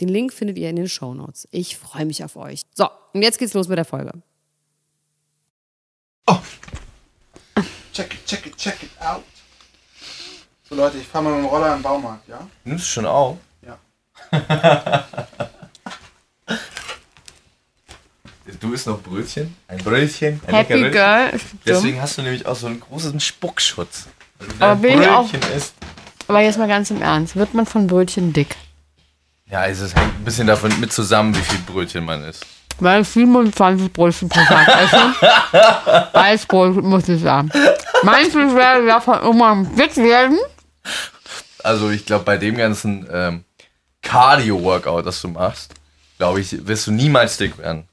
Den Link findet ihr in den Show Notes. Ich freue mich auf euch. So, und jetzt geht's los mit der Folge. Oh. Check it, check it, check it out. So Leute, ich fahre mal mit dem Roller im Baumarkt, ja? Nimmst du schon auf? Ja. du isst noch Brötchen? Ein Brötchen? Ein Happy. Girl. Deswegen hast du nämlich auch so einen großen Spuckschutz. Also Aber dein bin ich auch- Brötchen isst. Aber jetzt mal ganz im Ernst. Wird man von Brötchen dick? Ja, es ist- hängt ein bisschen davon mit zusammen, wie viel Brötchen man isst. Weil 27 Brötchen pro Tag essen. Weißbrot muss ich sagen. Meinst du, ich werde davon irgendwann dick werden? Also ich glaube, bei dem ganzen ähm, Cardio-Workout, das du machst, glaube ich, wirst du niemals dick werden.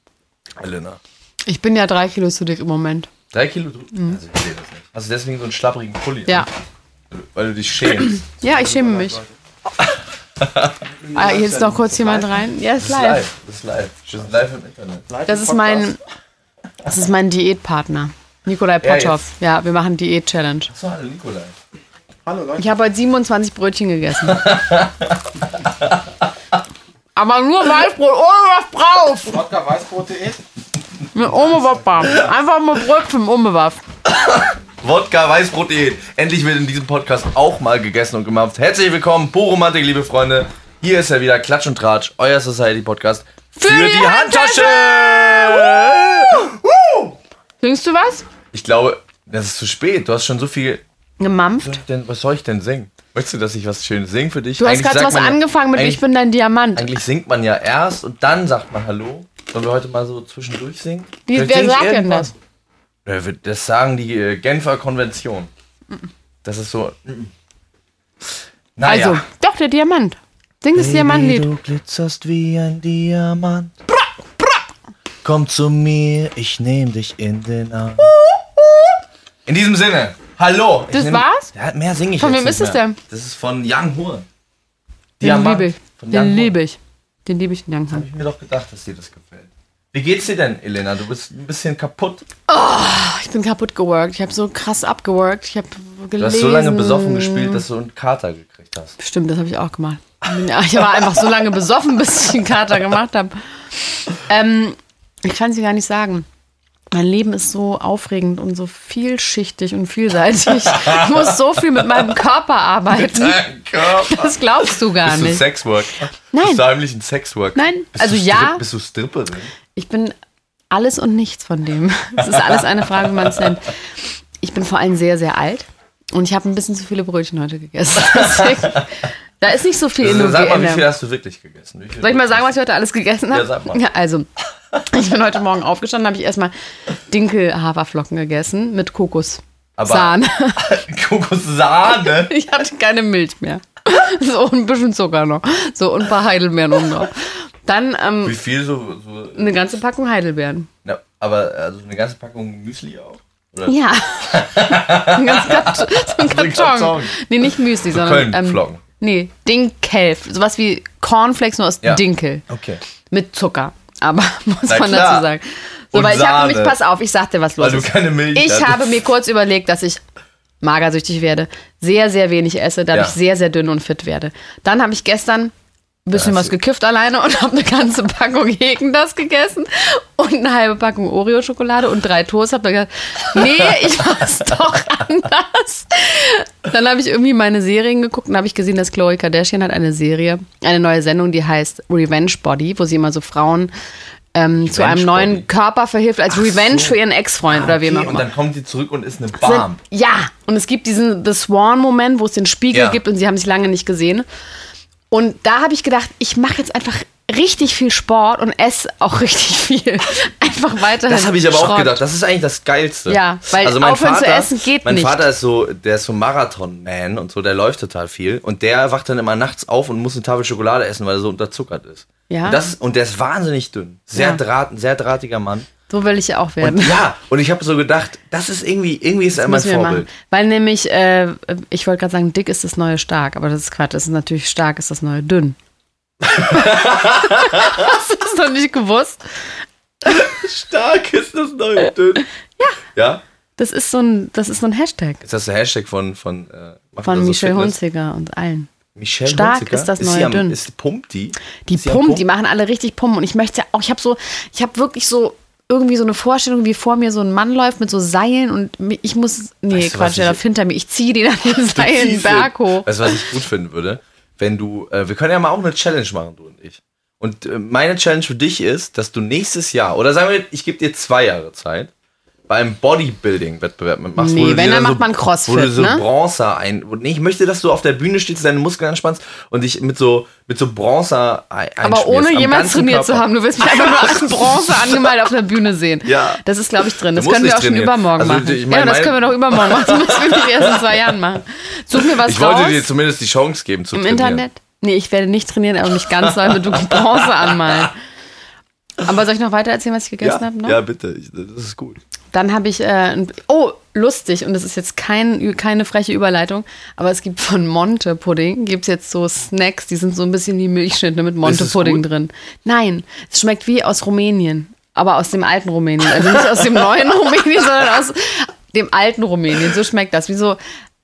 Elena. Ich bin ja drei Kilo zu dick im Moment. Drei Kilo? Du? Also ich sehe das nicht. Hast du deswegen so einen schlapprigen Pulli? Ja. an? Weil du dich schämst. Ja, ich schäme mich. Ah, jetzt noch kurz jemand rein. Ja, Das ist ist live. live. Das ist live. Das ist live im Internet. Das ist mein, das ist mein Diätpartner. Nikolai Potthoff. Ja, wir machen Diät-Challenge. So, hallo Nikolai. Hallo Leute. Ich habe heute 27 Brötchen gegessen. Aber nur Weißbrot, ohne was drauf. Wodka Weißbrot.de. Mit ohne. Einfach mal Brötchen ohne was. Wodka Weißbrot-Diät. Endlich wird in diesem Podcast auch mal gegessen und gemampft. Herzlich willkommen, Poromantik, liebe Freunde. Hier ist er wieder, Klatsch und Tratsch, euer Society-Podcast für, die die Handtasche. Singst du was? Ich glaube, das ist zu spät. Du hast schon so viel. Gemampft. Denn, was soll ich denn singen? Möchtest du, dass ich was Schönes singe für dich? Du hast gerade was ja- angefangen mit Ich bin dein Diamant. Eigentlich singt man ja erst und dann sagt man Hallo. Sollen wir heute mal so zwischendurch singen? Wie, wer ich sagt denn das? Wir- Das sagen die äh, Genfer Konvention. Das ist so. Naja. Also, doch, der Diamant. Sing das Diamantlied. Du glitzerst wie ein Diamant. Komm zu mir, ich nehm dich in den Arm. In diesem Sinne, hallo. Ich Das nehm- war's? Ja, mehr singe ich Von jetzt wem nicht ist es denn? Das ist von Young Horn. Den liebe ich. Den liebe ich. Den liebe ich, den Young Hab Horn. ich mir doch gedacht, dass dir das gefällt. Wie geht's dir denn, Elena? Du bist ein bisschen kaputt. Ich bin kaputt geworkt. Ich habe so krass abgeworkt. Ich habe gelesen. Du hast so lange besoffen gespielt, dass du einen Kater gekriegt hast. Stimmt, das habe ich auch gemacht. Ja, ich war einfach so lange besoffen, bis ich einen Kater gemacht habe. Ähm, ich kann es dir gar nicht sagen. Mein Leben ist so aufregend und so vielschichtig und vielseitig. Ich muss so viel mit meinem Körper arbeiten. Dein Körper. Das glaubst du gar Bist du nicht. Sexwork? Nein. Bist du heimlich ein Sexwork? Nein, Bist also du ja. Bist du Stripperin? Ich bin alles und nichts von dem. Es ist alles eine Frage, wie man es nennt. Ich bin vor allem sehr, sehr alt und ich habe ein bisschen zu viele Brötchen heute gegessen. Deswegen, da ist nicht so viel Also, sag mal, wie viel hast du wirklich gegessen? Soll ich mal sagen, was ich heute alles gegessen habe? Ja, sag mal. Ja, also, ich bin heute Morgen aufgestanden, habe ich erstmal Dinkel-Haferflocken gegessen mit Kokos. Aber- Sahne. Kokossahne? Ich hatte keine Milch mehr. So ein bisschen Zucker noch. So und ein paar Heidelbeeren oben drauf. Dann Wie ähm, viel so, so eine ganze Packung Heidelbeeren. na, aber also eine ganze Packung Müsli auch? Oder Ja. ein ganz Karton. So ein Karton. Karton. Nee, nicht Müsli, sondern. ähm, Kölnflocken. nee, Dinkel. Sowas wie Cornflakes nur aus Ja. Dinkel. Okay. Mit Zucker. Aber muss Na man klar. dazu sagen. So, Und weil ich habe mich, pass auf, ich sag dir, was los Weil du ist. keine Milch Ich hattest. habe mir kurz überlegt, dass ich magersüchtig werde, sehr, sehr wenig esse, dadurch Ja. sehr, sehr dünn und fit werde. Dann habe ich gestern bisschen was gekifft alleine und habe eine ganze Packung Hegen das gegessen und eine halbe Packung Oreo-Schokolade und drei Toast. Habe gedacht, nee, ich mach's doch anders. Dann habe ich irgendwie meine Serien geguckt und habe ich gesehen, dass Chloe Kardashian hat eine Serie, eine neue Sendung, die heißt Revenge Body, wo sie immer so Frauen ähm, zu einem neuen Body. Körper verhilft als Revenge für ihren Ex-Freund oder wem auch Okay, immer. und dann kommt sie zurück und ist eine Barm. Ja, und es gibt diesen The Swan-Moment, wo es den Spiegel Ja. gibt und sie haben sich lange nicht gesehen. Und da habe ich gedacht, ich mache jetzt einfach richtig viel Sport und esse auch richtig viel. Einfach weiterhin. Das habe ich aber Schrott. auch gedacht. Das ist eigentlich das Geilste. Ja, weil also mein aufhören Vater, zu essen geht mein nicht. Vater ist so, der ist so Marathon-Man und so, der läuft total viel. Und der wacht dann immer nachts auf und muss eine Tafel Schokolade essen, weil er so unterzuckert ist. Ja. Und, das und der ist wahnsinnig dünn. Sehr, Ja. draht, sehr drahtiger Mann. So will ich ja auch werden. Und ja, und ich habe so gedacht, das ist irgendwie, irgendwie ist er mein Vorbild. machen. Weil nämlich, äh, ich wollte gerade sagen, dick ist das neue stark, aber das ist Quatsch. Das ist natürlich stark, ist das neue dünn. Hast du das noch nicht gewusst? Stark ist das neue dünn. Ja. Ja? Das ist so ein, das ist so ein Hashtag Ist das der Hashtag von, von, äh, von das so Michelle? Hunziker und allen. Michelle Stark Hunziker? ist das neue am, dünn. Ist, pumpt die? Die Ist am pumpen, die machen alle richtig pumpen. Und ich möchte ja auch, ich habe so, ich habe wirklich so irgendwie so eine Vorstellung, wie vor mir so ein Mann läuft mit so Seilen und ich muss, nee, Weißt du, Quatsch, der läuft hinter mir. Ich ziehe den an den Seilen Berg hoch. Weißt du, was ich gut finden würde? Wenn du, äh, wir können ja mal auch eine Challenge machen, du und ich. Und äh, meine Challenge für dich ist, dass du nächstes Jahr, oder sagen wir, ich gebe dir zwei Jahre Zeit, beim Bodybuilding-Wettbewerb mitmachst. Nee, wenn, dann so, macht man Crossfit, Wo du so ne? Bronzer ein. Nee, ich möchte, dass du auf der Bühne stehst, deine Muskeln anspannst und dich mit so, mit so Bronzer ein, Aber ohne jemals trainiert zu haben. Du willst mich einfach nur als Bronze angemalt auf der Bühne sehen. Ja. Das ist, glaube ich, drin. Das können wir nicht auch schon trainieren. übermorgen Also, machen. ich meine, ja, das können wir doch übermorgen machen. Das müssen wir nicht erst in zwei Jahren machen. Such mir was Ich wollte raus dir zumindest die Chance geben zu im trainieren. Internet. Nee, ich werde nicht trainieren, aber mich ganz doll mit Bronze anmalen. Aber soll ich noch weiter erzählen, was ich gegessen Ja, habe? ja, bitte. Ich, das ist gut. Dann habe ich, äh, ein, oh, lustig, und das ist jetzt kein, keine freche Überleitung, aber es gibt von Monte Pudding, gibt es jetzt so Snacks, die sind so ein bisschen wie Milchschnitte mit Monte Pudding drin. Nein, es schmeckt wie aus Rumänien, aber aus dem alten Rumänien. Also nicht aus dem neuen Rumänien, sondern aus dem alten Rumänien. So schmeckt das, wie so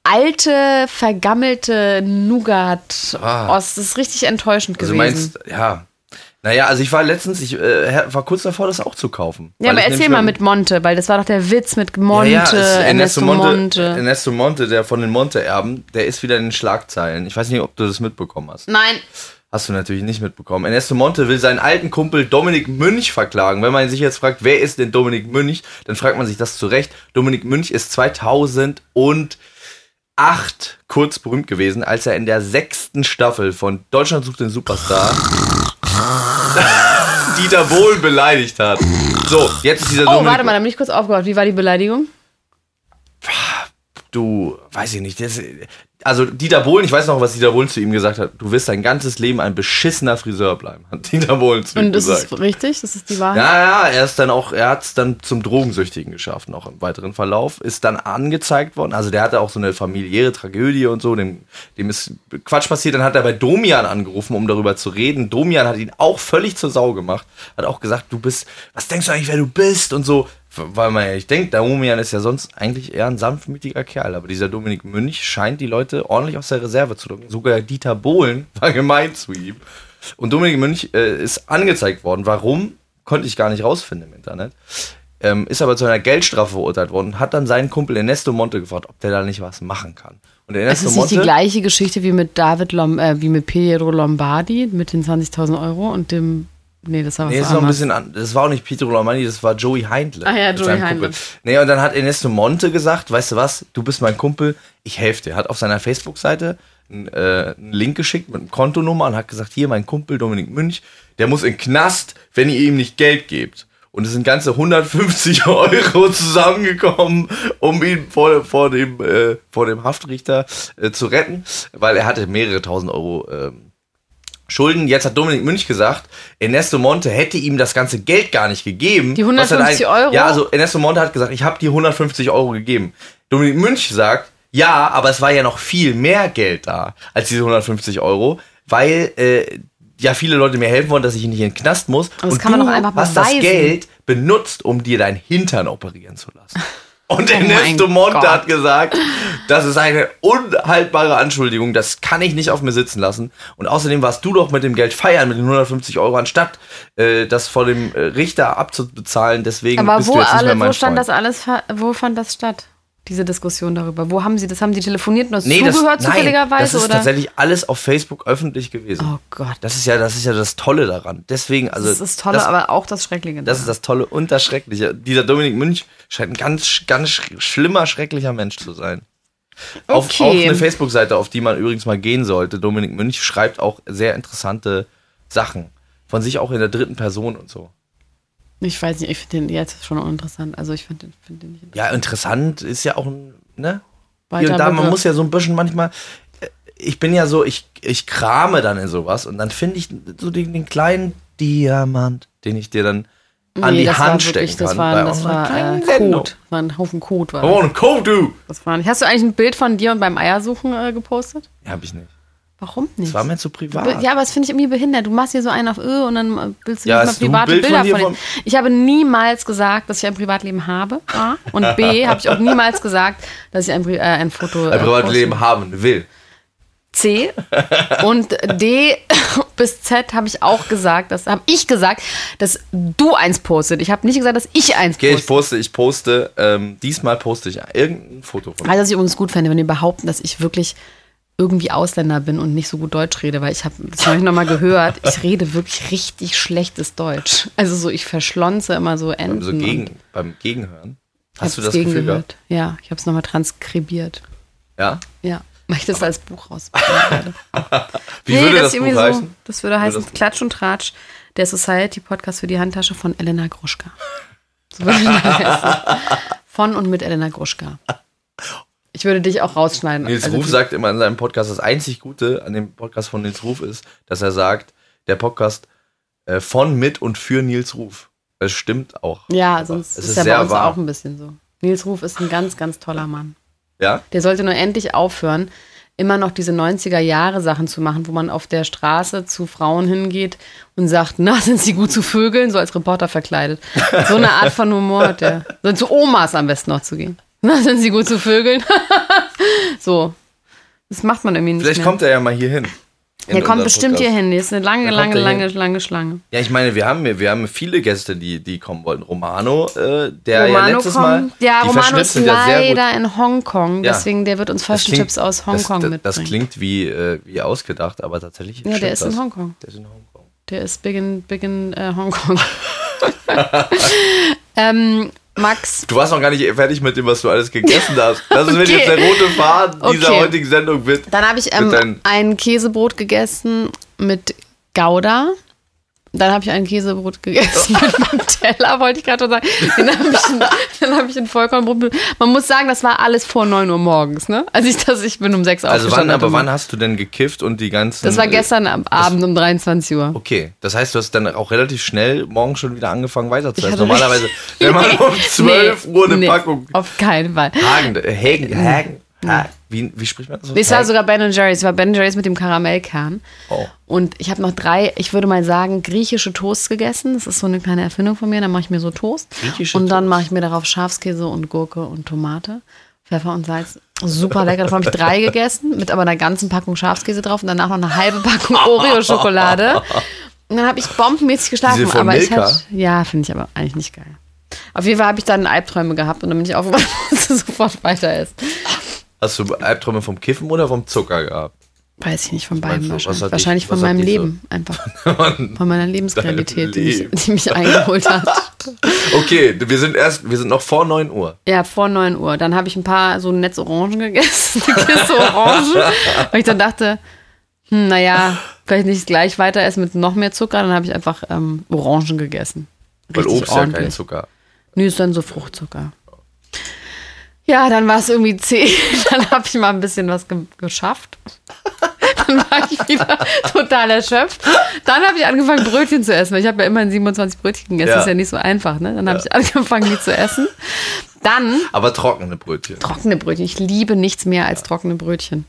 alte, vergammelte Nougat. Ah. Ost. Das ist richtig enttäuschend Also gewesen. meinst, ja. Naja, also ich war letztens, ich äh, war kurz davor, das auch zu kaufen. ja, aber erzähl mal mit Monte, weil das war doch der Witz mit Monte, ja, ja, es ist Ernesto Monte. Ernesto Monte, der von den Monte-Erben, der ist wieder in den Schlagzeilen. Ich weiß nicht, ob du das mitbekommen hast. Nein, Hast du natürlich nicht mitbekommen. Ernesto Monte will seinen alten Kumpel Dominik Münch verklagen. Wenn man sich jetzt fragt, wer ist denn Dominik Münch, dann fragt man sich das zu Recht. Dominik Münch ist 2008 kurz berühmt gewesen, als er in der sechsten Staffel von Deutschland sucht den Superstar Dieter Bohlen beleidigt hat. So, jetzt ist dieser Oh, Dominik warte mal, da bin ich kurz aufgehört. Wie war die Beleidigung? du, weiß ich nicht, das, also Dieter Bohlen, ich weiß noch, was Dieter Bohlen zu ihm gesagt hat, du wirst dein ganzes Leben ein beschissener Friseur bleiben, hat Dieter Bohlen zu ihm Und das gesagt. ist richtig? Das ist die Wahrheit? Ja, ja, er ist dann auch, er hat es dann zum Drogensüchtigen geschafft, noch im weiteren Verlauf, ist dann angezeigt worden, also der hatte auch so eine familiäre Tragödie und so, dem, dem ist Quatsch passiert, dann hat er bei Domian angerufen, um darüber zu reden. Domian hat ihn auch völlig zur Sau gemacht, hat auch gesagt, du bist, was denkst du eigentlich, wer du bist und so, weil man ja nicht denkt, Domian ist ja sonst eigentlich eher ein sanftmütiger Kerl, aber dieser Dominik Münch scheint die Leute ordentlich aus der Reserve zu locken. Sogar Dieter Bohlen war gemein zu ihm. Und Dominik Münch äh, ist angezeigt worden. Warum? Konnte ich gar nicht rausfinden im Internet. Ähm, ist aber zu einer Geldstrafe verurteilt worden, hat dann seinen Kumpel Ernesto Monte gefragt, ob der da nicht was machen kann. Und Es Ernesto ist nicht die Monte, gleiche Geschichte wie mit David Lom äh, wie mit Piero Lombardi mit den 20.000 Euro und dem. Nee, das war was Nee, das, noch ein bisschen das war auch nicht Pietro Lomani, das war Joey Heindle. Ah ja, Joey Heindle. Kumpel. Nee, und dann hat Ernesto Monte gesagt, weißt du was, du bist mein Kumpel, ich helfe dir. Hat auf seiner Facebook-Seite einen, äh, einen Link geschickt mit einer Kontonummer und hat gesagt, hier mein Kumpel Dominik Münch, der muss in Knast, wenn ihr ihm nicht Geld gebt. Und es sind ganze 150 Euro zusammengekommen, um ihn vor, vor, dem, äh, vor dem Haftrichter äh, zu retten, weil er hatte mehrere tausend Euro ähm, Schulden. Jetzt hat Dominik Münch gesagt, Ernesto Monte hätte ihm das ganze Geld gar nicht gegeben. Die Was dann 150 Euro? Ja, also Ernesto Monte hat gesagt, ich habe die 150 Euro gegeben. Dominik Münch sagt, ja, aber es war ja noch viel mehr Geld da als diese 150 Euro, weil äh, ja viele Leute mir helfen wollen, dass ich nicht in den Knast muss. Aber das und kann man du doch einfach hast das beweisen. Geld benutzt, um dir dein Hintern operieren zu lassen. Und Oh Ernesto Monte hat gesagt, das ist eine unhaltbare Anschuldigung, das kann ich nicht auf mir sitzen lassen. Und außerdem warst du doch mit dem Geld feiern, mit den 150 Euro, anstatt äh, das vor dem äh, Richter abzubezahlen. Deswegen Aber bist wo, du jetzt nicht mehr mein wo stand Freund. das alles, wo fand das statt? Diese Diskussion darüber. Wo haben sie das? Haben die telefoniert und das Nee, das, zugehört nein, zufälligerweise? das ist oder? tatsächlich alles auf Facebook öffentlich gewesen. Oh Gott. Das ist ja, das ist ja das Tolle daran. Deswegen, also Das ist das Tolle, das, aber auch das Schreckliche. das ist das Tolle und das Schreckliche. Dieser Dominik Münch scheint ein ganz, ganz sch- schlimmer, schrecklicher Mensch zu sein. Auf, Okay. auf eine Facebook-Seite, auf die man übrigens mal gehen sollte. Dominik Münch schreibt auch sehr interessante Sachen. von sich auch in der dritten Person und so. Ich weiß nicht, ich finde den jetzt schon uninteressant. Also ich finde den, find den nicht Ja, interessant ist ja auch ein, ne? Hier und da, man muss ja so ein bisschen manchmal, äh, ich bin ja so, ich, ich krame dann in sowas und dann finde ich so den, den kleinen Diamant, den ich dir dann an Nee, die das war Hand wirklich, stecken das kann. war, bei das war äh. Code. War ein Haufen Code. War Oh, das. ein Code, du! das war nicht. Hast du eigentlich ein Bild von dir und beim Eiersuchen äh, gepostet? Ja, hab ich nicht. Warum nicht? Das war mir zu privat. Ja, aber das finde ich irgendwie behindert. Du machst hier so einen auf Ö und dann willst du Ja, nicht mal ein private Bild von Bilder von, dir. Ich habe niemals gesagt, dass ich ein Privatleben habe. A. Und B. habe ich auch niemals gesagt, dass ich ein, äh, ein Foto. ein äh, Privatleben poste. haben will. C. Und D bis Z habe ich auch gesagt, das habe ich gesagt, dass du eins postet. Ich habe nicht gesagt, dass ich eins Okay, ich poste. ich poste, ähm, diesmal poste ich irgendein Foto von Weil das ich übrigens gut fände, wenn die behaupten, dass ich wirklich irgendwie Ausländer bin und nicht so gut Deutsch rede, weil ich habe, das habe ich nochmal gehört, ich rede wirklich richtig schlechtes Deutsch. Also so, ich verschlonze immer so Enden. so und- gegen, beim Gegenhören. Hast du das Gefühl gehabt? Ja, ich habe es nochmal transkribiert. Ja? Ja, weil ich das als Buch werde. Wie würde das, ist Buch irgendwie heißen? das würde heißen das- Klatsch und Tratsch, der Society-Podcast für die Handtasche von Elena Gruschka. So würde das heißen. Von und mit Elena Gruschka. Ich würde dich auch rausschneiden. Nils Also Ruf sagt immer in seinem Podcast, das einzig Gute an dem Podcast von Nils Ruf ist, dass er sagt, der Podcast äh, von, mit und für Nils Ruf. Das stimmt auch. Ja, sonst es ist, ist ja bei uns wahr. auch ein bisschen so. Nils Ruf ist ein ganz, ganz toller Mann. Ja? Der sollte nur endlich aufhören, immer noch diese 90er-Jahre-Sachen zu machen, wo man auf der Straße zu Frauen hingeht und sagt, na, sind sie gut zu Vögeln, so als Reporter verkleidet. So eine Art von Humor hat der. So zu Omas am besten noch zu gehen. Na, sind sie gut zu Vögeln? so. Das macht man irgendwie nicht Vielleicht mehr. kommt er ja mal hier hin. In der kommt bestimmt Podcast. hier hin. Die ist eine lange, lange, lange, hin? lange Schlange. Ja, ich meine, wir haben, wir haben viele Gäste, die, die kommen wollten. Romano, äh, der ja Romano letztes kommt. Mal. ja, die Romano ist sind ja sehr gut. leider in Hongkong. Ja. Deswegen, der wird uns Das Fashion klingt- Chips aus Hongkong das, mitbringen. Das klingt wie, äh, wie ausgedacht, aber tatsächlich. ja, der ist das. in Hongkong. Der ist in Hongkong. Der ist big in, big in äh, Hongkong. ähm, Max, Du warst noch gar nicht fertig mit dem, was du alles gegessen hast. Das ist, Okay. jetzt der rote Faden dieser Okay. heutigen Sendung wird. dann habe ich ähm, ein Käsebrot gegessen mit Gouda. Dann habe ich ein Käsebrot gegessen mit Nutella, wollte ich gerade schon sagen. Dann habe ich, ein- dann hab ich ein Vollkornbrot. Man muss sagen, das war alles vor 9 Uhr morgens, ne? Also ich, das, ich bin um 6 Uhr Also wann, aufgestanden. aber hatte. wann hast du denn gekifft und die ganzen. Das war äh, gestern am Abend um 23 Uhr. Okay, das heißt, du hast dann auch relativ schnell morgen schon wieder angefangen weiterzuessen. Normalerweise, wenn man um 12 Uhr eine nee, Packung Auf keinen Fall. Hagen, äh, Hagen, Hagen, Hagen. Wie, wie spricht man das? Nee, Es war sogar Ben Jerry's. Es war Ben Jerry's mit dem Karamellkern. Oh. Und ich habe noch drei, ich würde mal sagen, griechische Toasts gegessen. Das ist so eine kleine Erfindung von mir. Dann mache ich mir so Toast. Griechische und dann Toast. mache ich mir darauf Schafskäse und Gurke und Tomate. Pfeffer und Salz. Super lecker. Davon habe ich drei gegessen, mit aber einer ganzen Packung Schafskäse drauf und danach noch eine halbe Packung Oreo-Schokolade. Und dann habe ich bombenmäßig geschlafen. Aber ich Milka? hatte, ja, finde ich aber eigentlich nicht geil. Auf jeden Fall habe ich dann Albträume gehabt und dann bin ich aufgewacht und musste sofort weiter essen. Hast du Albträume vom Kiffen oder vom Zucker gehabt? Weiß ich nicht, von beiden wahrscheinlich. wahrscheinlich von meinem dich so- Leben einfach. Von meiner Lebensqualität, die mich, Leben. die mich eingeholt hat. Okay, wir sind erst, wir sind noch vor 9 Uhr. Ja, vor 9 Uhr. Dann habe ich ein paar so Netz Orangen gegessen, eine Kiste Orangen. Weil ich dann dachte, hm, naja, vielleicht nicht gleich weiter essen mit noch mehr Zucker. Dann habe ich einfach ähm, Orangen gegessen. Weil Richtig Obst ja kein ordentlich. Zucker. Nö, ist dann so Fruchtzucker. Ja, dann war es irgendwie zehn. Dann habe ich mal ein bisschen was ge geschafft. Dann war ich wieder total erschöpft. Dann habe ich angefangen, Brötchen zu essen, ich habe ja immerhin 27 Brötchen gegessen. Ja. Das ist ja nicht so einfach, ne? Dann habe ich angefangen, die zu essen. Dann Aber trockene Brötchen. trockene Brötchen. Ich liebe nichts mehr als trockene Brötchen.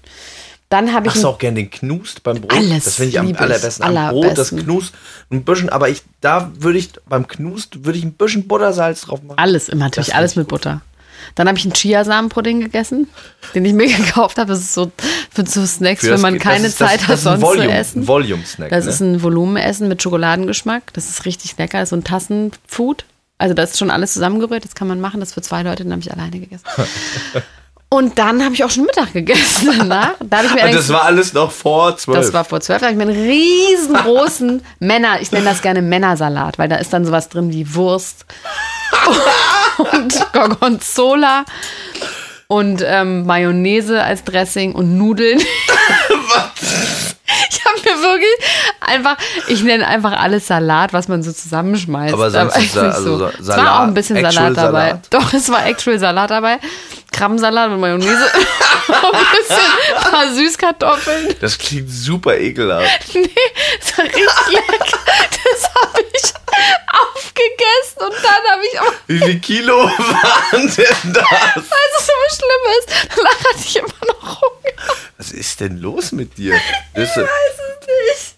Dann habe ich Hast du auch gern den Knust beim Brot? Alles das finde ich am allerbesten. Am Brot, das Allerbesten. Knust ein bisschen, aber ich, da würde ich, beim Knust würde ich ein bisschen Buttersalz drauf machen. alles immer natürlich, alles mit Butter. Dann habe ich einen Chiasamenpudding gegessen, den ich mir gekauft habe. Das ist so für so Snacks, Für wenn man keine ist- Zeit das hat, sonst Volume, zu essen. Volume-Snack. Das ne? ist ein Volumenessen mit Schokoladengeschmack. Das ist richtig lecker. Das ist so ein Tassenfood. Also da ist schon alles zusammengerührt. Das kann man machen. Das für zwei Leute, den habe ich alleine gegessen. Und dann habe ich auch schon Mittag gegessen danach. Da ich mir Und das war alles noch vor 12. das war vor zwölf. Da habe ich mir einen riesengroßen Männer, ich nenne das gerne Männersalat, weil da ist dann sowas drin wie Wurst und Gorgonzola und ähm, Mayonnaise als Dressing und Nudeln. Ich habe mir wirklich einfach, ich nenne einfach alles Salat, was man so zusammenschmeißt. Aber sonst ist da- also so. Sa- Es war Salat, auch ein bisschen Salat dabei. Salat? Doch, es war actual Salat dabei. Krabbensalat mit Mayonnaise. ein bisschen ein paar Süßkartoffeln. Das klingt super ekelhaft. Nee, das war richtig lecker. Das habe ich aufgegessen und dann habe ich auch, Wie viel Kilo waren denn das? weil es so schlimm ist, danach hatte ich immer noch Hunger. Was ist denn los mit dir? Das ist, weiß es nicht.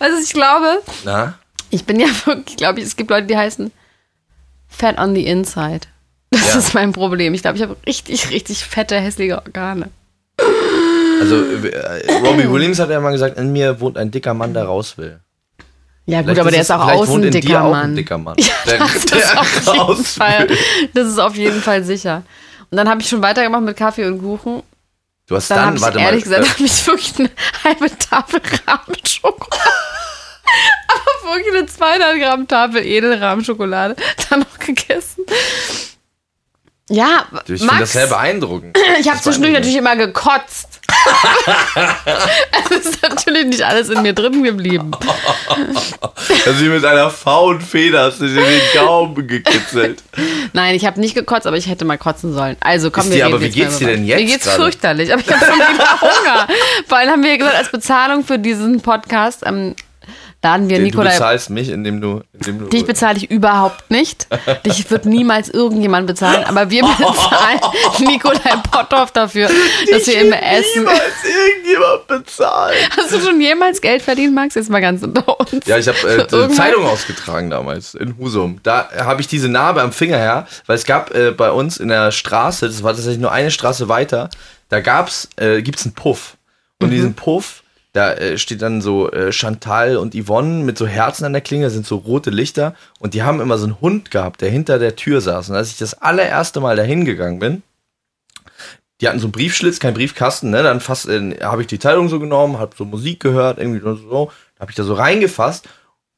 Also ich glaube, na? ich bin ja wirklich, glaube ich, es gibt Leute, die heißen Fat on the Inside. Das Ja. ist mein Problem. Ich glaube, ich habe richtig, richtig fette, hässliche Organe. Also, äh, Robbie Williams hat ja mal gesagt, in mir wohnt ein dicker Mann, der raus will. Ja gut, Vielleicht aber der es- ist auch außen dicker dir auch Mann. ein dicker Mann. Ja, der, das ist der auf jeden raus Fall, das ist auf jeden Fall sicher. Und dann habe ich schon weitergemacht mit Kaffee und Kuchen. Du hast Dann, dann, ich warte ehrlich mal, gesagt, habe ich wirklich eine halbe Tafel Rahmenschokolade. Aber wirklich eine 200 Gramm Tafel Edelrahmschokolade dann noch gegessen. Ja, ich finde das sehr beeindruckend. ich habe zwischendurch natürlich immer gekotzt. es ist natürlich nicht alles in mir drin geblieben. Also mit einer faulen Feder hast du dir den Gaumen gekitzelt. Nein, ich habe nicht gekotzt, aber ich hätte mal kotzen sollen. Also komm, Ist wir reden aber wie geht's dir denn jetzt Mir geht's gerade? fürchterlich, aber ich habe schon wieder Hunger. Vor allem haben wir gesagt, als Bezahlung für diesen Podcast ähm, laden wir Du Nikolai bezahlst mich, indem du, indem du Dich bezahle ich überhaupt nicht. Dich wird niemals irgendjemand bezahlen, aber wir bezahlen Nikolai Potthoff dafür, dass wir immer essen. niemals irgendjemand bezahlt. Hast du schon jemals Geld verdient, Max? Jetzt mal ganz unter uns. Ja, ich habe äh, eine Zeitung ausgetragen damals in Husum. Da habe ich diese Narbe am Finger her, weil es gab äh, bei uns in der Straße, das war tatsächlich nur eine Straße weiter, da gab's, äh, gibt's einen Puff. Und Mhm. diesen Puff, da äh, steht dann so äh, Chantal und Yvonne mit so Herzen an der Klinge, das sind so rote Lichter. Und die haben immer so einen Hund gehabt, der hinter der Tür saß. Und als ich das allererste Mal dahin gegangen bin, die hatten so einen Briefschlitz, kein Briefkasten, ne? Dann fast äh, habe ich die Zeitung so genommen, habe so Musik gehört, irgendwie so, habe ich da so reingefasst.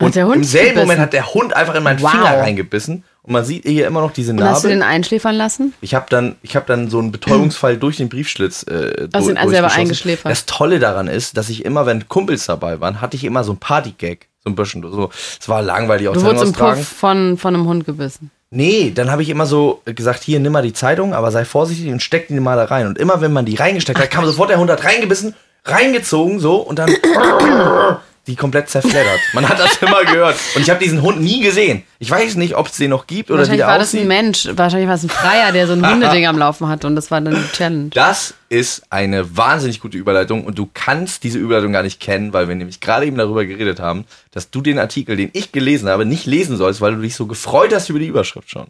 Und der Hund im selben gebissen? Moment hat der Hund einfach in meinen Wow. Finger reingebissen. Und man sieht hier immer noch diese Und hast du Narbe. den einschläfern lassen? Ich habe dann, ich habe dann so einen Betäubungsfall durch den Briefschlitz. Äh, Hast du- ihn selber eingeschläfert? Das Tolle daran ist, dass ich immer, wenn Kumpels dabei waren, hatte ich immer so ein Partygag. So ein bisschen. So, es war langweilig, auch Du wurdest im. Puff von, von einem Hund gebissen. Nee, dann habe ich immer so gesagt, hier, nimm mal die Zeitung, aber sei vorsichtig und steck die mal da rein. Und immer, wenn man die reingesteckt hat, kam sofort der Hund hat reingebissen, reingezogen so und dann die komplett zerfleddert. Man hat das immer gehört. Und ich habe diesen Hund nie gesehen. Ich weiß nicht, ob es den noch gibt oder wie Wahrscheinlich der war das ein aussieht. Mensch. Wahrscheinlich war es ein Freier, der so ein Hundeding am Laufen hatte und das war dann die Challenge. Das ist eine wahnsinnig gute Überleitung und du kannst diese Überleitung gar nicht kennen, weil wir nämlich gerade eben darüber geredet haben, dass du den Artikel, den ich gelesen habe, nicht lesen sollst, weil du dich so gefreut hast über die Überschrift schon.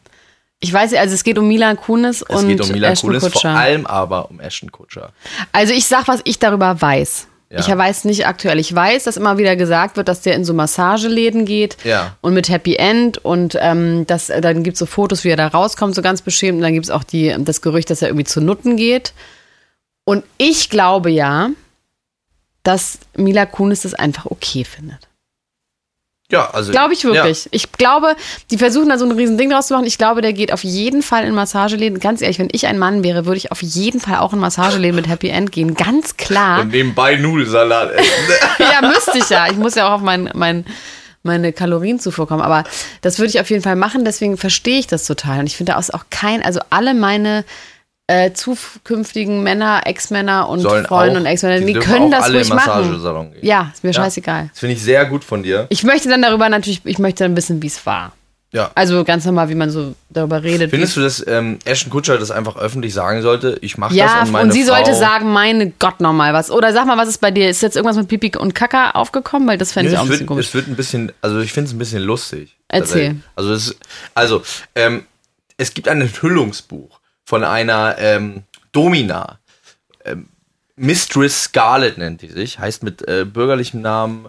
Ich weiß, also es geht um Milan Kunis Es und geht um Milan Ashton Kunis, vor Kutscher. allem aber um Ashton Kutscher. Also ich sag, was ich darüber weiß. Ja. Ich weiß nicht aktuell. Ich weiß, dass immer wieder gesagt wird, dass der in so Massageläden geht Ja. und mit Happy End und ähm, das, dann gibt es so Fotos, wie er da rauskommt, so ganz beschämt. Und dann gibt es auch die, das Gerücht, dass er irgendwie zu Nutten geht. Und ich glaube ja, dass Mila Kunis das einfach okay findet. Ja, also. Glaube ich wirklich. Ich glaube, die versuchen da so ein riesen Ding draus zu machen. Ich glaube, der geht auf jeden Fall in Massageläden. Ganz ehrlich, wenn ich ein Mann wäre, würde ich auf jeden Fall auch in Massageläden mit Happy End gehen. Ganz klar. Und nebenbei Nudelsalat essen. ja, müsste ich ja. Ich muss ja auch auf mein, mein, meine Kalorienzufuhr kommen. Aber das würde ich auf jeden Fall machen. Deswegen verstehe ich das total. Und ich finde aus auch kein, also alle meine äh, zukünftigen Männer, Ex-Männer und Sollen Freunde auch- und Ex-Männer, die die, können das alle ruhig im machen. Massagesalon gehen. Ja, ist mir Ja. scheißegal. Das finde ich sehr gut von dir. Ich möchte dann darüber natürlich, ich möchte dann wissen, wie es war. Ja. Also ganz normal, wie man so darüber redet. Findest du, dass ähm, Ashton Kutscher das einfach öffentlich sagen sollte? Ich mache ja, das und meine und sie Frau, sollte sagen, meine Gott, nochmal was. Oder sag mal, was ist bei dir? Ist jetzt irgendwas mit Pipi und Kaka aufgekommen? Weil das fände Nö, ich auch ein bisschen wird, komisch. es wird ein bisschen, also ich finde es ein bisschen lustig. Erzähl. Also, es, also ähm, es gibt ein Enthüllungsbuch von einer ähm, Domina. Ähm, Mistress Scarlet nennt die sich, heißt mit äh, bürgerlichem Namen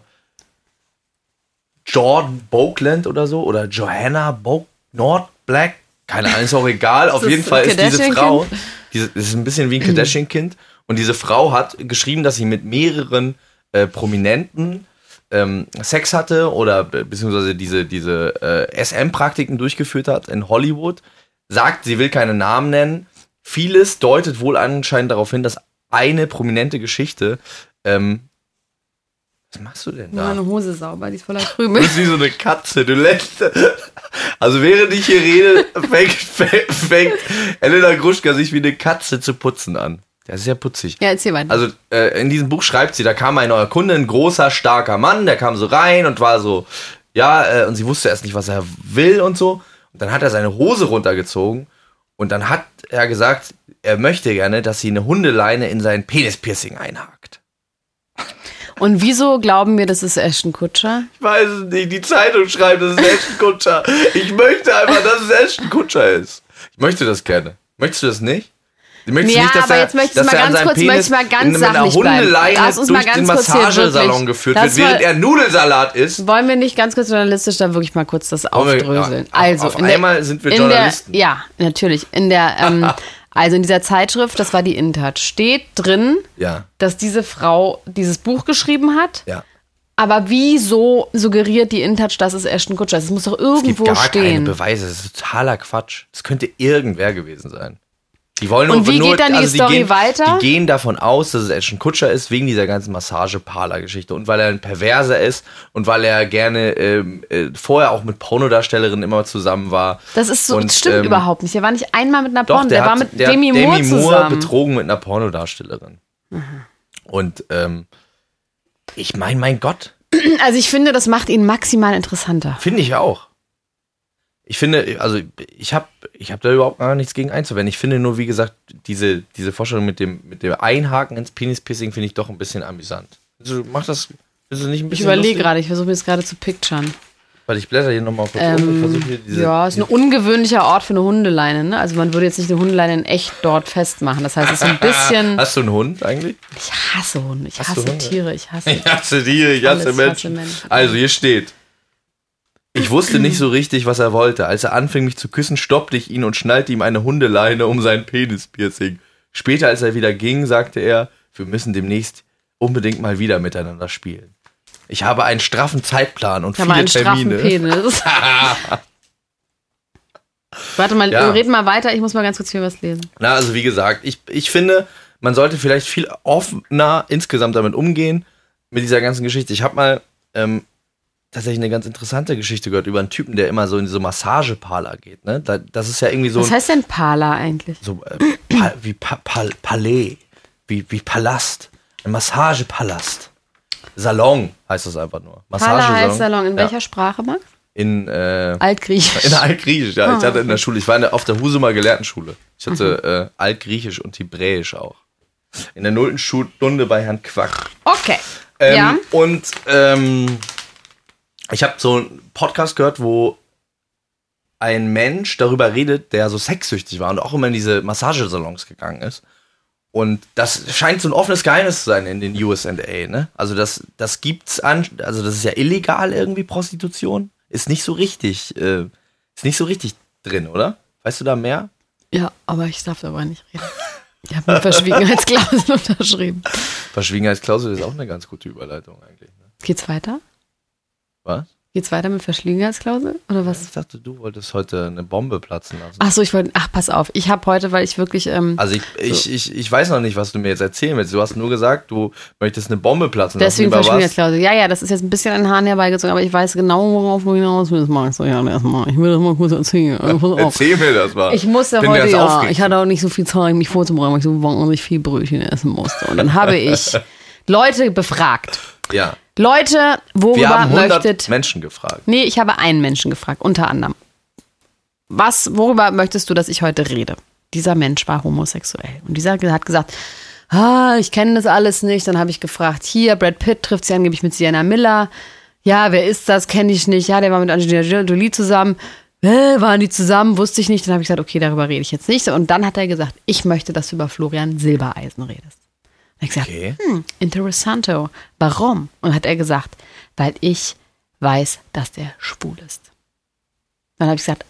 Jordan Boakland oder so oder Johanna Bo Nord Black. Keine Ahnung, ist auch egal. Auf jeden Fall ist diese? Frau, diese, das ist ein bisschen wie ein Kardashian-Kind. Und diese Frau hat geschrieben, dass sie mit mehreren äh, Prominenten ähm, Sex hatte oder be- beziehungsweise diese, diese äh, SM-Praktiken durchgeführt hat in Hollywood. Sagt, sie will keine Namen nennen. Vieles deutet wohl anscheinend darauf hin, dass eine prominente Geschichte ähm, Was machst du denn da? Meine Hose sauber, die ist voller Du Krümel. bist wie so eine Katze. Du lässt. Also während ich hier rede, fängt, fängt, fängt Elena Gruschka sich wie eine Katze zu putzen an. Das ist ja putzig. Ja, erzähl weiter. Also äh, in diesem Buch schreibt sie, da kam ein neuer Kunde, ein großer, starker Mann, der kam so rein und war so, ja, äh, und sie wusste erst nicht, was er will und so. Und dann hat er seine Hose runtergezogen und dann hat er gesagt, er möchte gerne, dass sie eine Hundeleine in sein Penispiercing einhakt. Und wieso glauben wir, das ist Ashton Kutscher? Ich weiß es nicht, die Zeitung schreibt, das ist Ashton Kutscher. Ich möchte einfach, dass es Ashton Kutscher ist. Ich möchte das gerne. Möchtest du das nicht? Du möchtest Ja, nicht, dass aber er, jetzt möchte ich mal an ganz kurz- Penis möchte ich mal ganz in, mit einer. Hundeleine Lass uns mal durch den ganz kurz hier Massagesalon geführt lass wird, während mal- er Nudelsalat isst. Wollen wir nicht ganz kurz journalistisch da wirklich mal kurz das aufdröseln? ja, auf- also, auf in der- einmal sind wir in Journalisten. Der, ja, natürlich. In der, ähm, also in dieser Zeitschrift, das war die Intouch, steht drin, Ja, dass diese Frau dieses Buch geschrieben hat. ja. Aber wieso suggeriert die InTouch, dass es Ashton Kutscher ist? Es muss doch Es gibt irgendwo gar keine stehen. Beweise. Das ist totaler Quatsch. Das könnte irgendwer gewesen sein. Die wollen Und wie nur, geht dann die also Story gehen, weiter? Die gehen davon aus, dass es Ashton Kutscher ist, wegen dieser ganzen Massage-Parler-Geschichte. Und weil er ein Perverser ist und weil er gerne ähm, äh, vorher auch mit Pornodarstellerinnen immer zusammen war. Das ist so, Und, das stimmt ähm, überhaupt nicht. Der war nicht einmal mit einer Doch, Porn, der, der, war mit der Demi Moore Demi Moore zusammen. betrogen mit einer Pornodarstellerin. Und ähm, ich meine, mein Gott, Also ich finde, das macht ihn maximal interessanter. Finde ich auch. Ich finde, also ich habe ich hab da überhaupt gar nichts gegen einzuwenden. Ich finde nur, wie gesagt, diese, diese Vorstellung mit dem, mit dem Einhaken ins Penispiercing finde ich doch ein bisschen amüsant. Also mach das, ist nicht ein Ich bisschen überlege lustig? gerade, ich versuche mir das gerade zu picturen. Weil ich blätter hier nochmal kurz um. Ich Ähm, versuche hier diese. ja, ist ein ungewöhnlicher Ort für eine Hundeleine. Ne? Also man würde jetzt nicht eine Hundeleine in echt dort festmachen. Das heißt, es ist ein bisschen... Hast du einen Hund eigentlich? Ich hasse Hunde, ich Hast hasse? Tiere, ich hasse... Ich hasse Tiere, ich hasse Alles Menschen. hasse Menschen. Also hier steht. Ich wusste nicht so richtig, was er wollte. Als er anfing, mich zu küssen, stoppte ich ihn und schnallte ihm eine Hundeleine um sein Penispiercing. Später, als er wieder ging, sagte er, wir müssen demnächst unbedingt mal wieder miteinander spielen. Ich habe einen straffen Zeitplan und Ich habe viele einen straffen Termine. Penis. Warte mal, Ja. red mal weiter, ich muss mal ganz kurz hier was lesen. Na, also wie gesagt, ich, ich finde, man sollte vielleicht viel offener insgesamt damit umgehen, mit dieser ganzen Geschichte. Ich habe mal ähm, tatsächlich eine ganz interessante Geschichte gehört über einen Typen, der immer so in so Massageparler geht. Ne? Da, das ist ja irgendwie so Was ein heißt denn Pala eigentlich? so, äh, pa wie pa Pal Palais, wie, wie Palast, ein Massagepalast. Salon heißt das einfach nur. Pala heißt Salon. In Ja. welcher Sprache, Max? In, äh, Altgriechisch. in Altgriechisch, ja. Ich Ah, hatte in der Schule, ich war in der, auf der Husumer Gelehrtenschule. Ich hatte Mhm. äh, Altgriechisch und Hebräisch auch. In der nullten Stunde bei Herrn Quack. Okay. Ähm, ja. Und ähm, ich habe so einen Podcast gehört, wo ein Mensch darüber redet, der so sexsüchtig war und auch immer in diese Massagesalons gegangen ist. Und das scheint so ein offenes Geheimnis zu sein in den USA, ne? Also das, das gibt's an, also das ist ja illegal irgendwie Prostitution. Ist nicht so richtig, äh, ist nicht so richtig drin, oder? Weißt du da mehr? Ja, aber ich darf darüber nicht reden. Ich habe eine Verschwiegenheitsklausel unterschrieben. Verschwiegenheitsklausel ist auch eine ganz gute Überleitung eigentlich. Ne? Geht's weiter? Was? Geht's weiter mit Verschwiegenheitsklausel? Oder was? Ich dachte, du wolltest heute eine Bombe platzen lassen. Ach so, ich wollte, ach, pass auf. Ich habe heute, weil ich wirklich, ähm, Also ich, ich, ich, ich weiß noch nicht, was du mir jetzt erzählen willst. Du hast nur gesagt, du möchtest eine Bombe platzen deswegen lassen. Über was? Verschwiegenheitsklausel. Ja, ja, das ist jetzt ein bisschen an den Haaren herbeigezogen, aber ich weiß genau, worauf du hinaus willst, Max. So, ja, erstmal. Ich will das mal kurz erzählen. Erzähl mir das mal. Ich musste Bin heute, ja, aufgeregt. ich hatte auch nicht so viel Zeit, mich vorzubereiten, weil ich so wahnsinnig viel Brötchen essen musste. Und dann habe ich Leute befragt. Ja. Leute, Wir worüber haben 100 möchtet... Menschen gefragt. Nee, ich habe einen Menschen gefragt, unter anderem. Was, worüber möchtest du, dass ich heute rede? Dieser Mensch war homosexuell. Und dieser hat gesagt, ah, ich kenne das alles nicht. Dann habe ich gefragt, hier, Brad Pitt trifft sich angeblich mit Sienna Miller. Ja, wer ist das? Kenne ich nicht. Ja, der war mit Angelina Jolie zusammen. Äh, waren die zusammen? Wusste ich nicht. Dann habe ich gesagt, okay, darüber rede ich jetzt nicht. Und dann hat er gesagt, ich möchte, dass du über Florian Silbereisen redest. Habe ich gesagt, Okay. hm, interessanto. Warum? Und hat er gesagt, weil ich weiß, dass der schwul ist. Dann habe ich gesagt,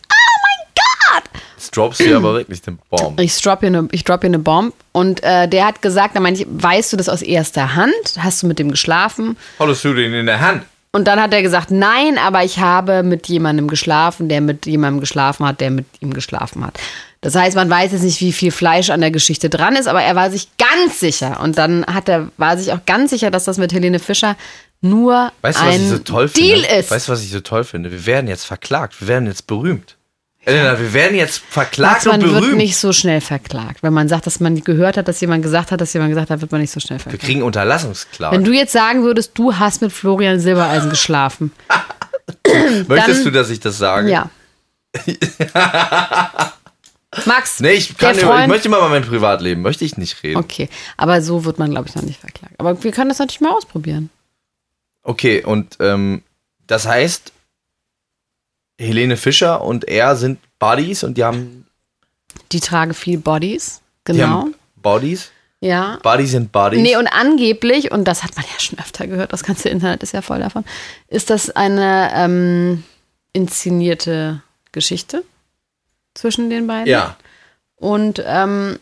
Jetzt droppst du aber wirklich den Bomb. ich drop hier eine, ich drop hier eine Bomb. Und äh, der hat gesagt, dann meine ich, weißt du das aus erster Hand? Hast du mit dem geschlafen? Hattest du den in der Hand? Und dann hat er gesagt, nein, aber ich habe mit jemandem geschlafen, der mit jemandem geschlafen hat, der mit ihm geschlafen hat. Das heißt, man weiß jetzt nicht, wie viel Fleisch an der Geschichte dran ist, aber er war sich ganz sicher. Und dann hat er, war sich auch ganz sicher, dass das mit Helene Fischer nur Weißt ein ich so toll Deal finde? ist. Weißt du, was ich so toll finde? Wir werden jetzt verklagt. Wir werden jetzt berühmt. Elena, wir werden jetzt Max, verklagt man und berühmt. wird nicht so schnell verklagt. Wenn man sagt, dass man gehört hat, dass jemand gesagt hat, dass jemand gesagt hat, wird man nicht so schnell wir verklagt. kriegen Unterlassungsklage. Wenn du jetzt sagen würdest, du hast mit Florian Silbereisen geschlafen. Möchtest dann- du, dass ich das sage? Ja. Max, Nee, ich, kann, ich Freund, möchte mal über mein Privatleben, möchte ich nicht reden. Okay, aber so wird man, glaube ich, noch nicht verklagt. Aber wir können das natürlich mal ausprobieren. Okay, und ähm, das heißt, Helene Fischer und er sind Buddies und die haben, Die tragen viel Bodies. die Genau. Bodies. Ja. Buddies sind Buddies. Nee, und angeblich, und das hat man ja schon öfter gehört, das ganze Internet ist ja voll davon, ist das eine ähm, inszenierte Geschichte zwischen den beiden. ja, Und ähm,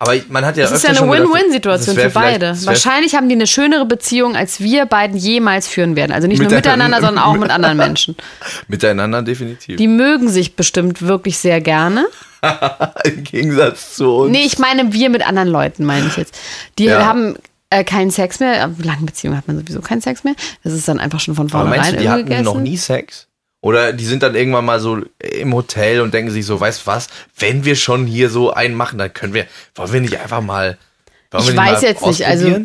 aber man hat ja es ist ja eine Win-Win-Situation das für beide. das Wahrscheinlich haben die eine schönere Beziehung, als wir beiden jemals führen werden. Also nicht nur Miteinander- sondern auch mit anderen Menschen. Miteinander definitiv. Die mögen sich bestimmt wirklich sehr gerne. Im Gegensatz zu uns. Nee, ich meine wir mit anderen Leuten, meine ich jetzt. Die Ja. haben äh, keinen Sex mehr. Ab langen Beziehungen hat man sowieso keinen Sex mehr. Das ist dann einfach schon von aber vornherein meinst du, die hatten gegessen. noch nie Sex? Oder die sind dann irgendwann mal so im Hotel und denken sich so, weißt du was, wenn wir schon hier so einen machen, dann können wir, wollen wir nicht einfach mal, Ich weiß jetzt nicht, also?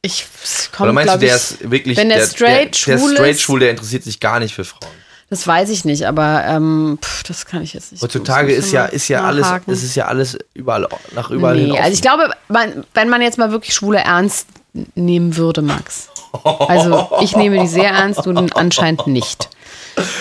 Ich es Oder meinst du, der ist wirklich, wenn der der, straight der, der schwul straight ist- schwul, der interessiert sich gar nicht für Frauen. das weiß ich nicht, aber ähm, pff, das kann ich jetzt nicht. Heutzutage ist ja, ist ja alles, es ist ja alles überall, nach überall hin Nee, offen. also ich glaube, man, wenn man jetzt mal wirklich Schwule ernst nehmen würde, Max. Also ich nehme die sehr ernst, du anscheinend nicht.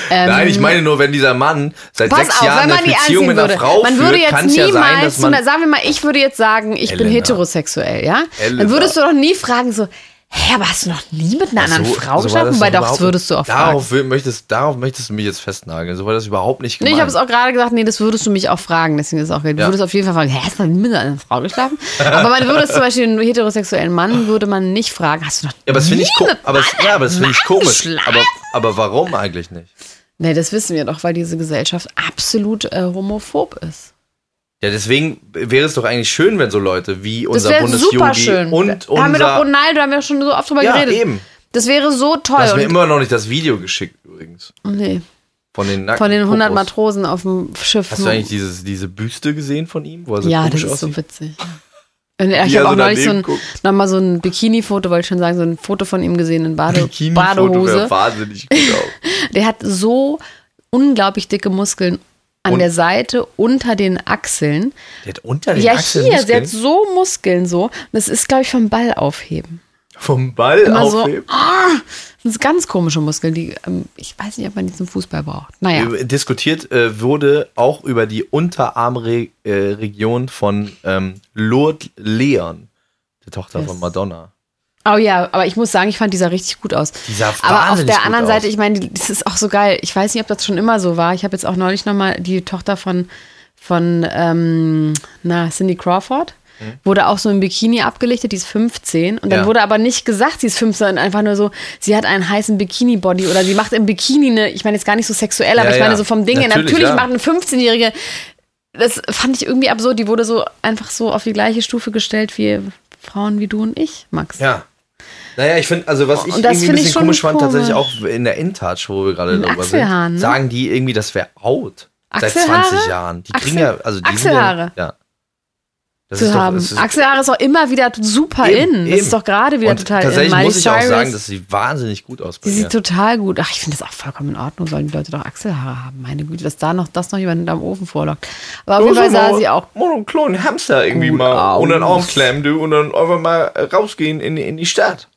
Ähm, Nein, ich meine nur, wenn dieser Mann seit sechs auf, Jahren eine Beziehung mit einer würde. Frau man würde führt, jetzt kann es ja niemals, sein, dass zu man... einer- sagen wir mal, ich würde jetzt sagen, ich bin Elena. heterosexuell, ja? Elena. Dann würdest du doch nie fragen so, hä, aber hast du noch nie mit einer anderen So- Frau so geschlafen? das Wobei doch, das würdest du auch fragen. darauf will- möchtest, darauf möchtest du mich jetzt festnageln. So war das überhaupt nicht Nee, gemeint. ich habe es auch gerade gesagt, nee, das würdest du mich auch fragen. Deswegen ist es auch, du Ja. würdest auf jeden Fall fragen, hä, hast du noch nie mit einer Frau geschlafen? aber man würde zum Beispiel einen heterosexuellen Mann, würde man nicht fragen, hast du noch ja, aber das ich, nie ko mit aber, es- ja, aber das finde ich komisch. geschlafen? Aber, aber warum eigentlich nicht? Nee, das wissen wir doch, weil diese Gesellschaft absolut äh, homophob ist. Ja, deswegen wäre es doch eigentlich schön, wenn so Leute wie unser Bundesjogi schön. und da haben wir doch unser... Ronaldo, haben wir schon so oft drüber Ja, geredet. eben. Das wäre so Du toll. hast mir immer noch nicht das Video geschickt übrigens. nee, Von den von den 100 Popos. Matrosen auf dem Schiff. Hast du eigentlich dieses, diese Büste gesehen von ihm? Wo er so ja, das ist aussieht? so witzig. Ich habe auch neulich so ein, daneben noch mal so ein Bikini-Foto, wollte ich schon sagen, so ein Foto von ihm gesehen in Bade, Bikini-Foto Badehose. wäre wahnsinnig gut auch. Der hat so unglaublich dicke Muskeln an Und- der Seite unter den Achseln. Der hat unter den Ja, Achseln hier, Muskeln der hat so Muskeln so. Das ist, glaube ich, vom Ball aufheben. vom Ball Immer so, aufheben. ah, das sind ganz komische Muskeln, die, ähm, ich weiß nicht, ob man die zum Fußball braucht. Naja, Äh, Diskutiert äh, wurde auch über die Unterarmregion äh, von ähm, Lourdes Leon, der Tochter Das- von Madonna. Oh ja, aber ich muss sagen, ich fand die sah richtig gut aus. Die sah aber auf der anderen aus. Seite, ich meine, das ist auch so geil. Ich weiß nicht, ob das schon immer so war. Ich habe jetzt auch neulich nochmal die Tochter von, von ähm, na, Cindy Crawford. Wurde auch so im Bikini abgelichtet, die ist 15. Und dann? Ja. wurde aber nicht gesagt, sie ist 15, sondern einfach nur so, sie hat einen heißen Bikini-Body oder sie macht im Bikini eine, ich meine jetzt gar nicht so sexuell, aber Ja, ich meine ja. so vom Ding her. Natürlich, Natürlich macht eine 15-Jährige, das fand ich irgendwie absurd, die wurde so einfach so auf die gleiche Stufe gestellt wie Frauen wie du und ich, Max. Ja. Naja, ich finde, also was ich Und irgendwie ein bisschen schon komisch fand, tatsächlich auch komisch. in der InTouch, wo wir gerade drüber sind, ne? sagen die irgendwie, das wäre out. Seit Achselhaare? 20 Jahren. Die kriegen Achsel- ja, also die Achselhaare. Ja. Das zu haben. es ist- Achselhaare ist auch immer wieder super Eben, in. Das eben. ist doch gerade wieder und total tatsächlich in. Miley muss ich auch Cyrus, sagen, das sieht wahnsinnig gut aus mir. sieht total gut. Ach, ich finde das auch vollkommen in Ordnung. Sollen die Leute doch Achselhaare haben? Meine Güte, dass da noch das noch jemand hinterm Ofen vorlockt. Aber auf jeden Fall sah sie auch Mal einen kleinen Hamster irgendwie mal aus. unter den Arm klemmen, du, und dann einfach mal rausgehen in, in die Stadt.